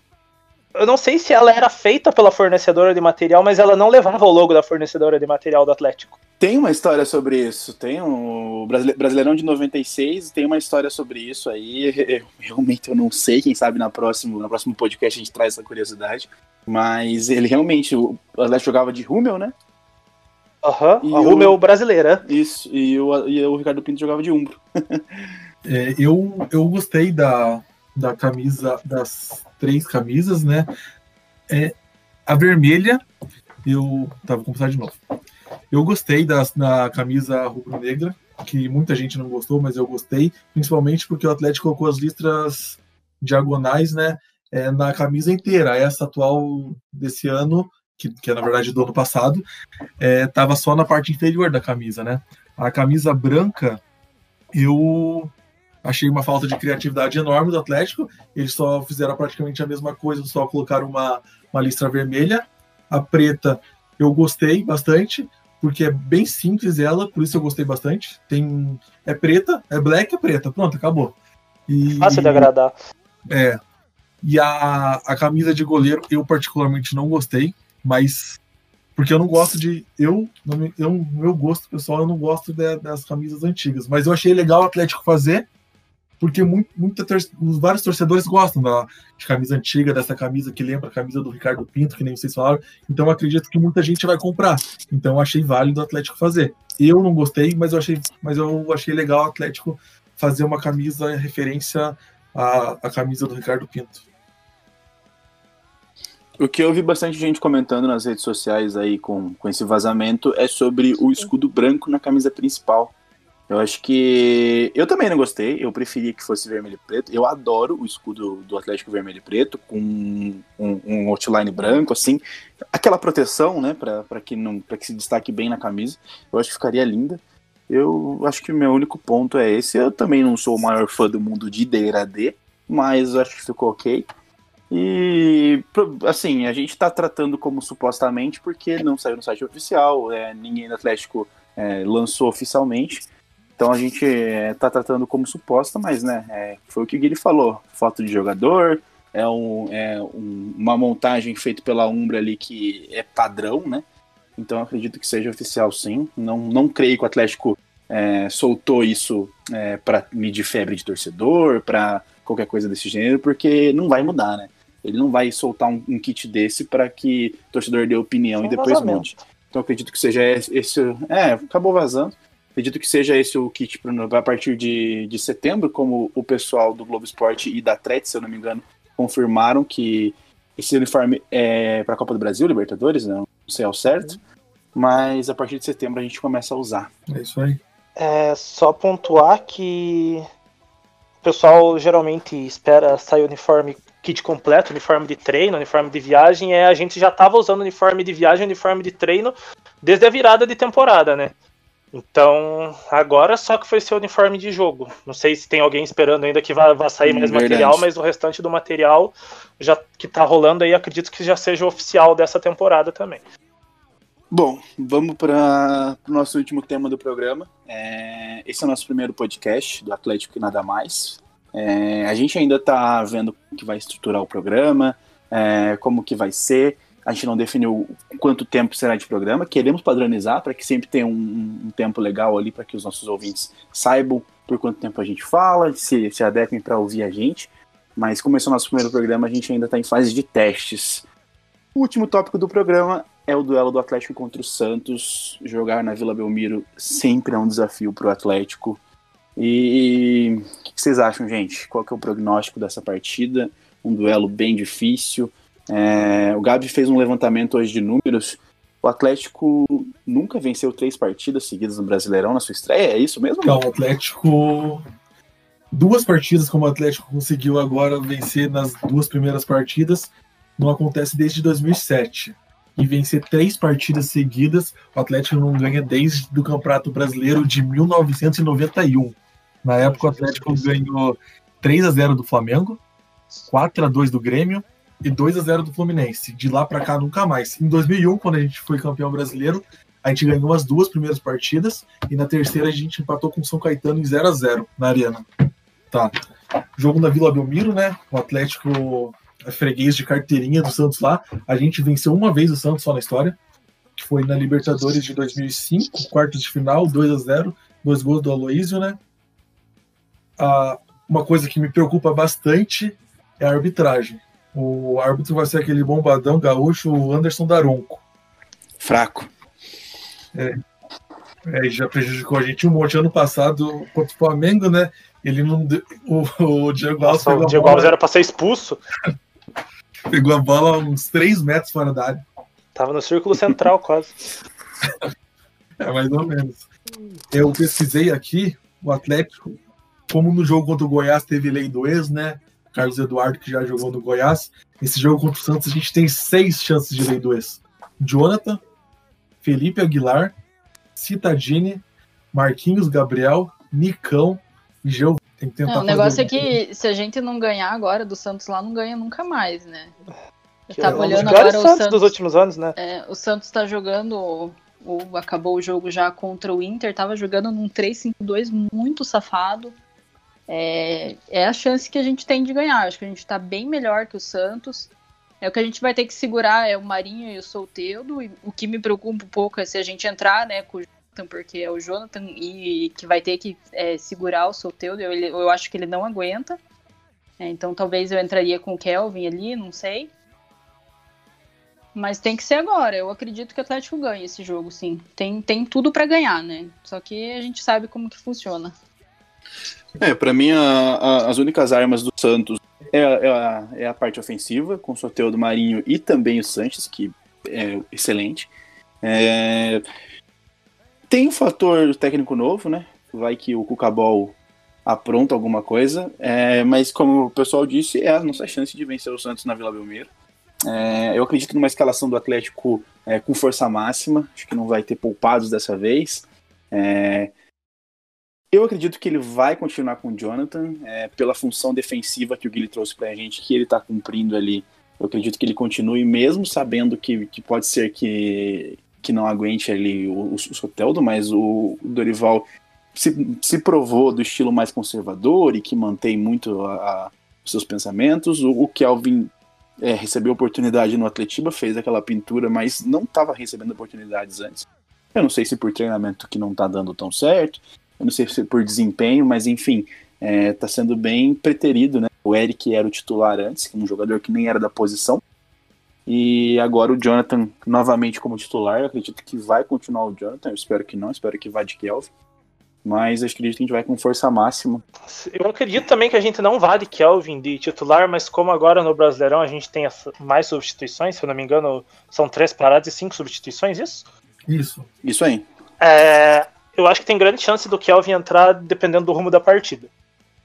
eu não sei se ela era feita pela fornecedora de material, mas ela não levava o logo da fornecedora de material do Atlético. Tem uma história sobre isso. Tem o Brasileirão de 96, tem uma história sobre isso aí. realmente eu não sei, quem sabe na próximo, no próximo podcast a gente traz essa curiosidade. Mas ele realmente, o Atlético jogava de Rummel, né? Aham, uhum, a Rummel o, brasileira. Isso, e o, e o Ricardo Pinto jogava de Umbro. (laughs) é, eu, eu gostei da, da camisa, das três camisas, né? É, a vermelha, eu. Tá, começar de novo. Eu gostei das, da camisa rubro-negra, que muita gente não gostou, mas eu gostei, principalmente porque o Atlético colocou as listras diagonais, né? É, na camisa inteira. Essa atual desse ano, que, que é na verdade do ano passado, é, só na parte inferior da camisa, né? A camisa branca, eu Achei uma falta de criatividade enorme do Atlético. Eles só fizeram praticamente a mesma coisa, só colocaram uma, uma listra vermelha. A preta eu gostei bastante, porque é bem simples ela, por isso eu gostei bastante. Tem é preta, é black, é preta, pronto, acabou. E, Fácil de agradar. É. E a, a camisa de goleiro eu particularmente não gostei, mas porque eu não gosto de eu, eu, meu gosto pessoal, eu não gosto de, das camisas antigas, mas eu achei legal o Atlético fazer porque muito, muita os vários torcedores gostam da, de camisa antiga, dessa camisa que lembra a camisa do Ricardo Pinto, que nem vocês falaram. Então acredito que muita gente vai comprar. Então achei válido o Atlético fazer. Eu não gostei, mas eu achei, mas eu achei legal o Atlético fazer uma camisa em referência à, à camisa do Ricardo Pinto. O que eu vi bastante gente comentando nas redes sociais aí com, com esse vazamento é sobre o escudo branco na camisa principal. Eu acho que. Eu também não gostei, eu preferia que fosse vermelho e preto. Eu adoro o escudo do Atlético vermelho e preto, com um, um outline branco, assim. Aquela proteção, né, para que, não, que se destaque bem na camisa. Eu acho que ficaria linda. Eu acho que meu único ponto é esse. Eu também não sou o maior fã do mundo de degradê, mas acho que ficou ok. E, assim, a gente está tratando como supostamente porque não saiu no site oficial, é, ninguém do Atlético é, lançou oficialmente. Então a gente está eh, tratando como suposta, mas né, é, foi o que o Guilherme falou. Foto de jogador, é, um, é um, uma montagem feita pela Umbra ali que é padrão, né? Então acredito que seja oficial sim. Não, não creio que o Atlético é, soltou isso é, para medir febre de torcedor, para qualquer coisa desse gênero, porque não vai mudar, né? Ele não vai soltar um, um kit desse para que o torcedor dê opinião Sem e depois vazamento. mude. Então acredito que seja esse. É, acabou vazando. Acredito que seja esse o kit a partir de, de setembro, como o pessoal do Globo Esporte e da Tret, se eu não me engano, confirmaram que esse uniforme é para a Copa do Brasil, Libertadores, não sei ao certo, mas a partir de setembro a gente começa a usar. É isso aí. É só pontuar que o pessoal geralmente espera sair o uniforme kit completo, uniforme de treino, uniforme de viagem, é a gente já estava usando uniforme de viagem, uniforme de treino desde a virada de temporada, né? Então, agora só que foi seu uniforme de jogo. Não sei se tem alguém esperando ainda que vá, vá sair mais verdade. material, mas o restante do material já que tá rolando aí, acredito que já seja oficial dessa temporada também. Bom, vamos para o nosso último tema do programa. É, esse é o nosso primeiro podcast do Atlético e Nada Mais. É, a gente ainda está vendo como que vai estruturar o programa, é, como que vai ser. A gente não definiu quanto tempo será de programa. Queremos padronizar para que sempre tenha um, um tempo legal ali para que os nossos ouvintes saibam por quanto tempo a gente fala, se, se adequem para ouvir a gente. Mas como esse é o nosso primeiro programa, a gente ainda está em fase de testes. O último tópico do programa é o duelo do Atlético contra o Santos. Jogar na Vila Belmiro sempre é um desafio para o Atlético. E o que vocês acham, gente? Qual que é o prognóstico dessa partida? Um duelo bem difícil. É, o Gabi fez um levantamento hoje de números. O Atlético nunca venceu três partidas seguidas no Brasileirão na sua estreia, é isso mesmo? Não, o Atlético. Duas partidas como o Atlético conseguiu agora vencer nas duas primeiras partidas não acontece desde 2007. E vencer três partidas seguidas, o Atlético não ganha desde o Campeonato Brasileiro de 1991. Na época, o Atlético ganhou 3 a 0 do Flamengo, 4 a 2 do Grêmio e 2 a 0 do Fluminense. De lá para cá nunca mais. Em 2001, quando a gente foi campeão brasileiro, a gente ganhou as duas primeiras partidas e na terceira a gente empatou com o São Caetano em 0 a 0 na Arena. Tá. Jogo na Vila Belmiro, né? O Atlético é freguês de carteirinha do Santos lá. A gente venceu uma vez o Santos só na história, que foi na Libertadores de 2005, quartos de final, 2 a 0 dois gols do Aloísio, né? Ah, uma coisa que me preocupa bastante é a arbitragem. O árbitro vai ser aquele bombadão gaúcho, o Anderson Daronco. Fraco. É, é, já prejudicou a gente um monte. Ano passado, contra o Flamengo, né? Ele não. O, o Diego Alves. Nossa, o Diego Alves era para ser expulso. (laughs) pegou a bola uns 3 metros fora da área. Tava no círculo central, quase. (laughs) é, mais ou menos. Eu pesquisei aqui, o Atlético, como no jogo contra o Goiás teve lei do ex, né? Carlos Eduardo, que já jogou no Goiás. Esse jogo contra o Santos, a gente tem seis chances de lei do ex. Jonathan, Felipe Aguilar, Citadini, Marquinhos Gabriel, Nicão e Geo. Tem que tentar não, o negócio é que se a gente não ganhar agora do Santos lá, não ganha nunca mais, né? Eu tava é olhando agora o Santos, Santos, dos últimos anos, né? É, o Santos tá jogando o, acabou o jogo já contra o Inter, tava jogando num 3-5-2 muito safado é, é a chance que a gente tem de ganhar. Acho que a gente está bem melhor que o Santos. É o que a gente vai ter que segurar é o Marinho e o Solteudo. E o que me preocupa um pouco é se a gente entrar, né, com o Jonathan, porque é o Jonathan e que vai ter que é, segurar o Solteudo. Eu, eu acho que ele não aguenta. É, então talvez eu entraria com o Kelvin ali, não sei. Mas tem que ser agora. Eu acredito que o Atlético ganha esse jogo, sim. Tem, tem tudo para ganhar, né? Só que a gente sabe como que funciona. É, para mim, a, a, as únicas armas do Santos é, é, a, é a parte ofensiva, com o sorteio do Marinho e também o Sanches, que é excelente. É, tem um fator técnico novo, né? Vai que o Cucabol apronta alguma coisa, é, mas como o pessoal disse, é a nossa chance de vencer o Santos na Vila Belmiro. É, eu acredito numa escalação do Atlético é, com força máxima, acho que não vai ter poupados dessa vez. Eu acredito que ele vai continuar com o Jonathan, é, pela função defensiva que o Guilherme trouxe pra gente, que ele está cumprindo ali. Eu acredito que ele continue, mesmo sabendo que, que pode ser que, que não aguente ali o, o Soteldo, mas o, o Dorival se, se, provou do estilo mais conservador e que mantém muito a, a, os seus pensamentos. O, o Kelvin é, recebeu oportunidade no Atletiba, fez aquela pintura, mas não estava recebendo oportunidades antes. Eu não sei se por treinamento que não está dando tão certo, não sei se por desempenho, mas enfim, é, tá sendo bem preterido, né? O Eric era o titular antes, um jogador que nem era da posição. E agora o Jonathan novamente como titular. Eu acredito que vai continuar o Jonathan. Eu espero que não, espero que vá de Kelvin. Mas eu acredito que a gente vai com força máxima. Eu acredito também que a gente não vá de Kelvin de titular, mas como agora no Brasileirão a gente tem mais substituições, se eu não me engano, são três paradas e cinco substituições, isso? Isso. Isso aí. É, eu acho que tem grande chance do Kelvin entrar dependendo do rumo da partida.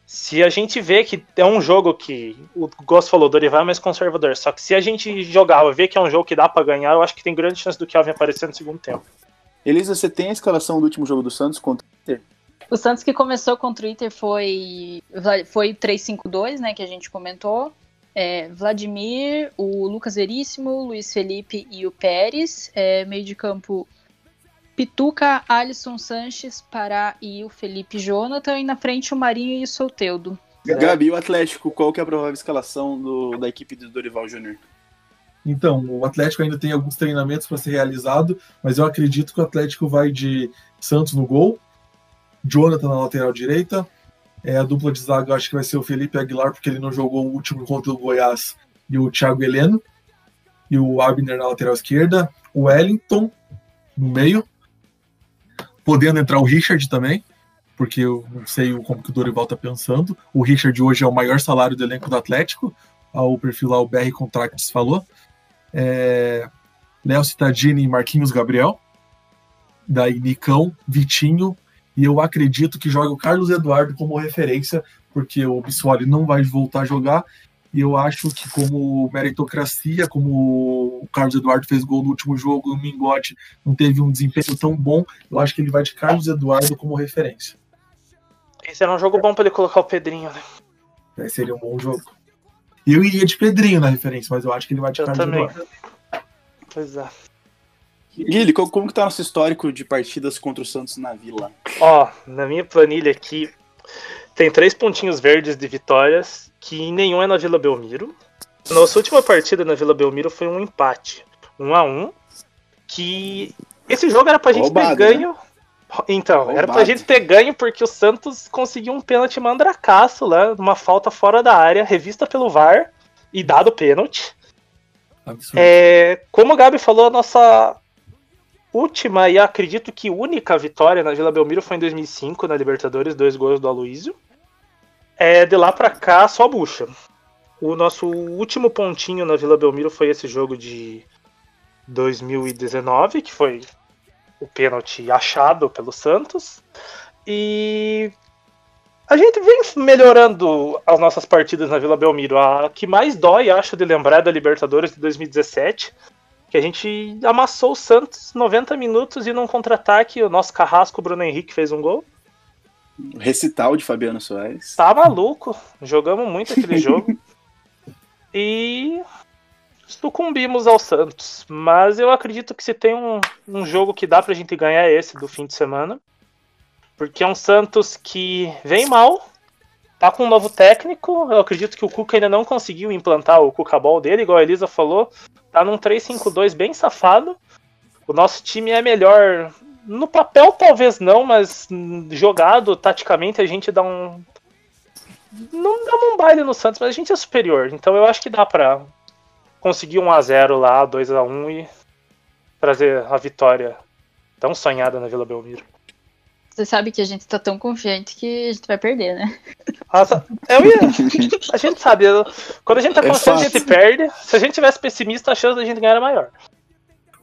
Se a gente vê que é um jogo que. O Gosto falou, o Dorival é mais conservador. Só que se a gente jogar e ver que é um jogo que dá para ganhar, eu acho que tem grande chance do Kelvin aparecer no segundo tempo. Elisa, você tem a escalação do último jogo do Santos contra o Inter? O Santos que começou contra o Inter foi, foi 3-5-2, né, que a gente comentou. É, Vladimir, o Lucas Veríssimo, o Luiz Felipe e o Pérez. É, meio de campo Pituca, Alisson Sanches, Pará e o Felipe Jonathan. E na frente o Marinho e o Solteudo. Gabi, o Atlético, qual que é a provável escalação do, da equipe do Dorival Júnior? Então, o Atlético ainda tem alguns treinamentos para ser realizado, mas eu acredito que o Atlético vai de Santos no gol, Jonathan na lateral direita, é, a dupla de zaga eu acho que vai ser o Felipe Aguilar, porque ele não jogou o último contra o Goiás, e o Thiago Heleno, e o Abner na lateral esquerda, o Wellington no meio, podendo entrar o Richard também, porque eu não sei como que o Dorival tá pensando. O Richard hoje é o maior salário do elenco do Atlético, ao perfil lá o BR Contracts falou. É, Léo Cittadini e Marquinhos Gabriel. Daí Nicão, Vitinho, e eu acredito que joga o Carlos Eduardo como referência, porque o Bissoli não vai voltar a jogar. E eu acho que, como meritocracia, como o Carlos Eduardo fez gol no último jogo e o Mingote não teve um desempenho tão bom, eu acho que ele vai de Carlos Eduardo como referência. Esse era um jogo bom para ele colocar o Pedrinho, né? É, seria um bom jogo. Eu iria de Pedrinho na referência, mas eu acho que ele vai de eu Carlos também. Eduardo. Pois é. Guilherme, como, como que tá nosso histórico de partidas contra o Santos na Vila? Ó, na minha planilha aqui tem três pontinhos verdes de vitórias, que nenhum é na Vila Belmiro. Nossa última partida na Vila Belmiro foi um empate, um a um, que esse jogo era pra gente Roubado, ter ganho. Né? Então, Roubado. era pra gente ter ganho porque o Santos conseguiu um pênalti mandracaço lá, uma falta fora da área, revista pelo VAR e dado pênalti. É, como o Gabi falou, a nossa última e acredito que única vitória na Vila Belmiro foi em 2005 na Libertadores, dois gols do Aloísio. É, de lá para cá, só bucha. O nosso último pontinho na Vila Belmiro foi esse jogo de 2019, que foi o pênalti achado pelo Santos. E a gente vem melhorando as nossas partidas na Vila Belmiro. A que mais dói, acho, de lembrar é da Libertadores de 2017 que a gente amassou o Santos 90 minutos e num contra-ataque o nosso carrasco Bruno Henrique fez um gol. Recital de Fabiano Soares. Tá maluco, jogamos muito aquele (laughs) jogo. E sucumbimos ao Santos. Mas eu acredito que se tem um, um jogo que dá pra gente ganhar é esse do fim de semana. Porque é um Santos que vem mal, tá com um novo técnico. Eu acredito que o Cuca ainda não conseguiu implantar o Cuca Ball dele, igual a Elisa falou tá num 3-5-2 bem safado. O nosso time é melhor. No papel, talvez não, mas jogado, taticamente, a gente dá um. Não dá um baile no Santos, mas a gente é superior. Então eu acho que dá pra conseguir um a 0 lá, 2 a 1 e trazer a vitória tão sonhada na Vila Belmiro. Você sabe que a gente tá tão confiante que a gente vai perder, né? Nossa, eu ia. (laughs) A gente sabe, quando a gente tá é confiante, é a gente perde. Se a gente tivesse pessimista, a chance da gente ganhar era maior.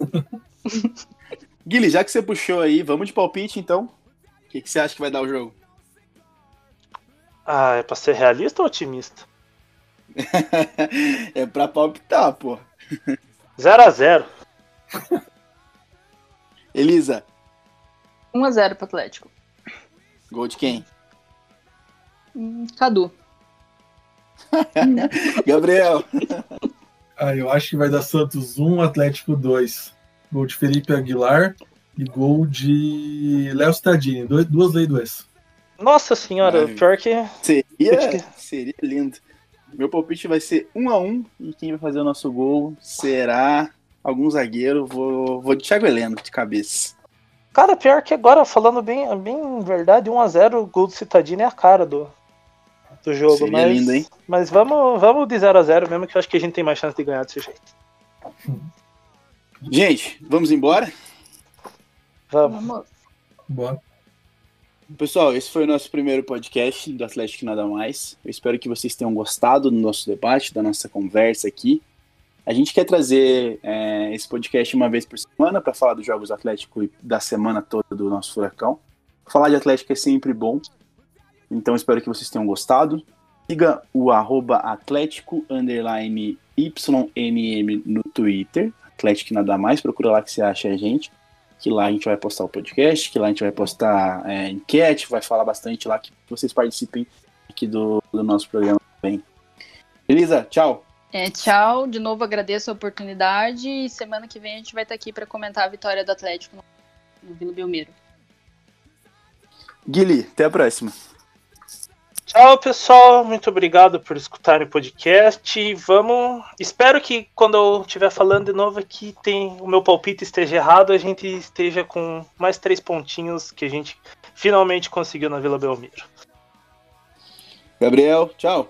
(laughs) Guilherme, já que você puxou aí, vamos de palpite então. O que, que você acha que vai dar o jogo? Ah, é pra ser realista ou otimista? (laughs) é pra palpitar, pô. 0x0. Elisa, 1x0 pro Atlético. Gol de quem? Hum, Cadu. (laughs) Gabriel. (laughs) Ah, eu acho que vai dar Santos 1, Atlético 2. Gol de Felipe Aguilar e gol de Léo Stadini. Duas leis do ex. Nossa senhora, Ai, pior que. Seria, seria lindo. Meu palpite vai ser 1 a 1 e quem vai fazer o nosso gol será algum zagueiro. Vou, vou de Thiago Heleno de cabeça. Cara, pior que agora, falando bem, bem verdade, 1x0 o gol do Citadino é a cara do, do jogo. Seria mas, lindo, hein? Mas vamos, vamos de 0x0 mesmo, que eu acho que a gente tem mais chance de ganhar desse jeito. Gente, vamos embora? Vamos. Bora. Pessoal, esse foi o nosso primeiro podcast do Atlético Nada Mais. Eu espero que vocês tenham gostado do nosso debate, da nossa conversa aqui. A gente quer trazer é, esse podcast uma vez por semana para falar dos Jogos Atlético e da semana toda do nosso Furacão. Falar de Atlético é sempre bom. Então espero que vocês tenham gostado. Siga o arroba Atlético no Twitter. Atlético nada mais, procura lá que você acha a gente. Que lá a gente vai postar o podcast, que lá a gente vai postar é, enquete, vai falar bastante lá que vocês participem aqui do, do nosso programa também. Beleza? Tchau. É, tchau. De novo agradeço a oportunidade e semana que vem a gente vai estar aqui para comentar a vitória do Atlético no, no Vila Belmiro. Guilherme, até a próxima. Tchau, pessoal. Muito obrigado por escutarem o podcast. Vamos. Espero que quando eu estiver falando de novo aqui, tem o meu palpite esteja errado, a gente esteja com mais três pontinhos que a gente finalmente conseguiu na Vila Belmiro. Gabriel, tchau.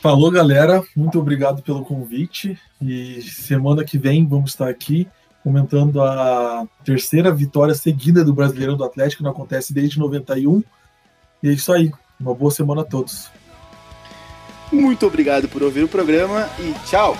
Falou, galera. Muito obrigado pelo convite. E semana que vem vamos estar aqui comentando a terceira vitória seguida do Brasileirão do Atlético, não acontece desde 91. E é isso aí. Uma boa semana a todos. Muito obrigado por ouvir o programa e tchau!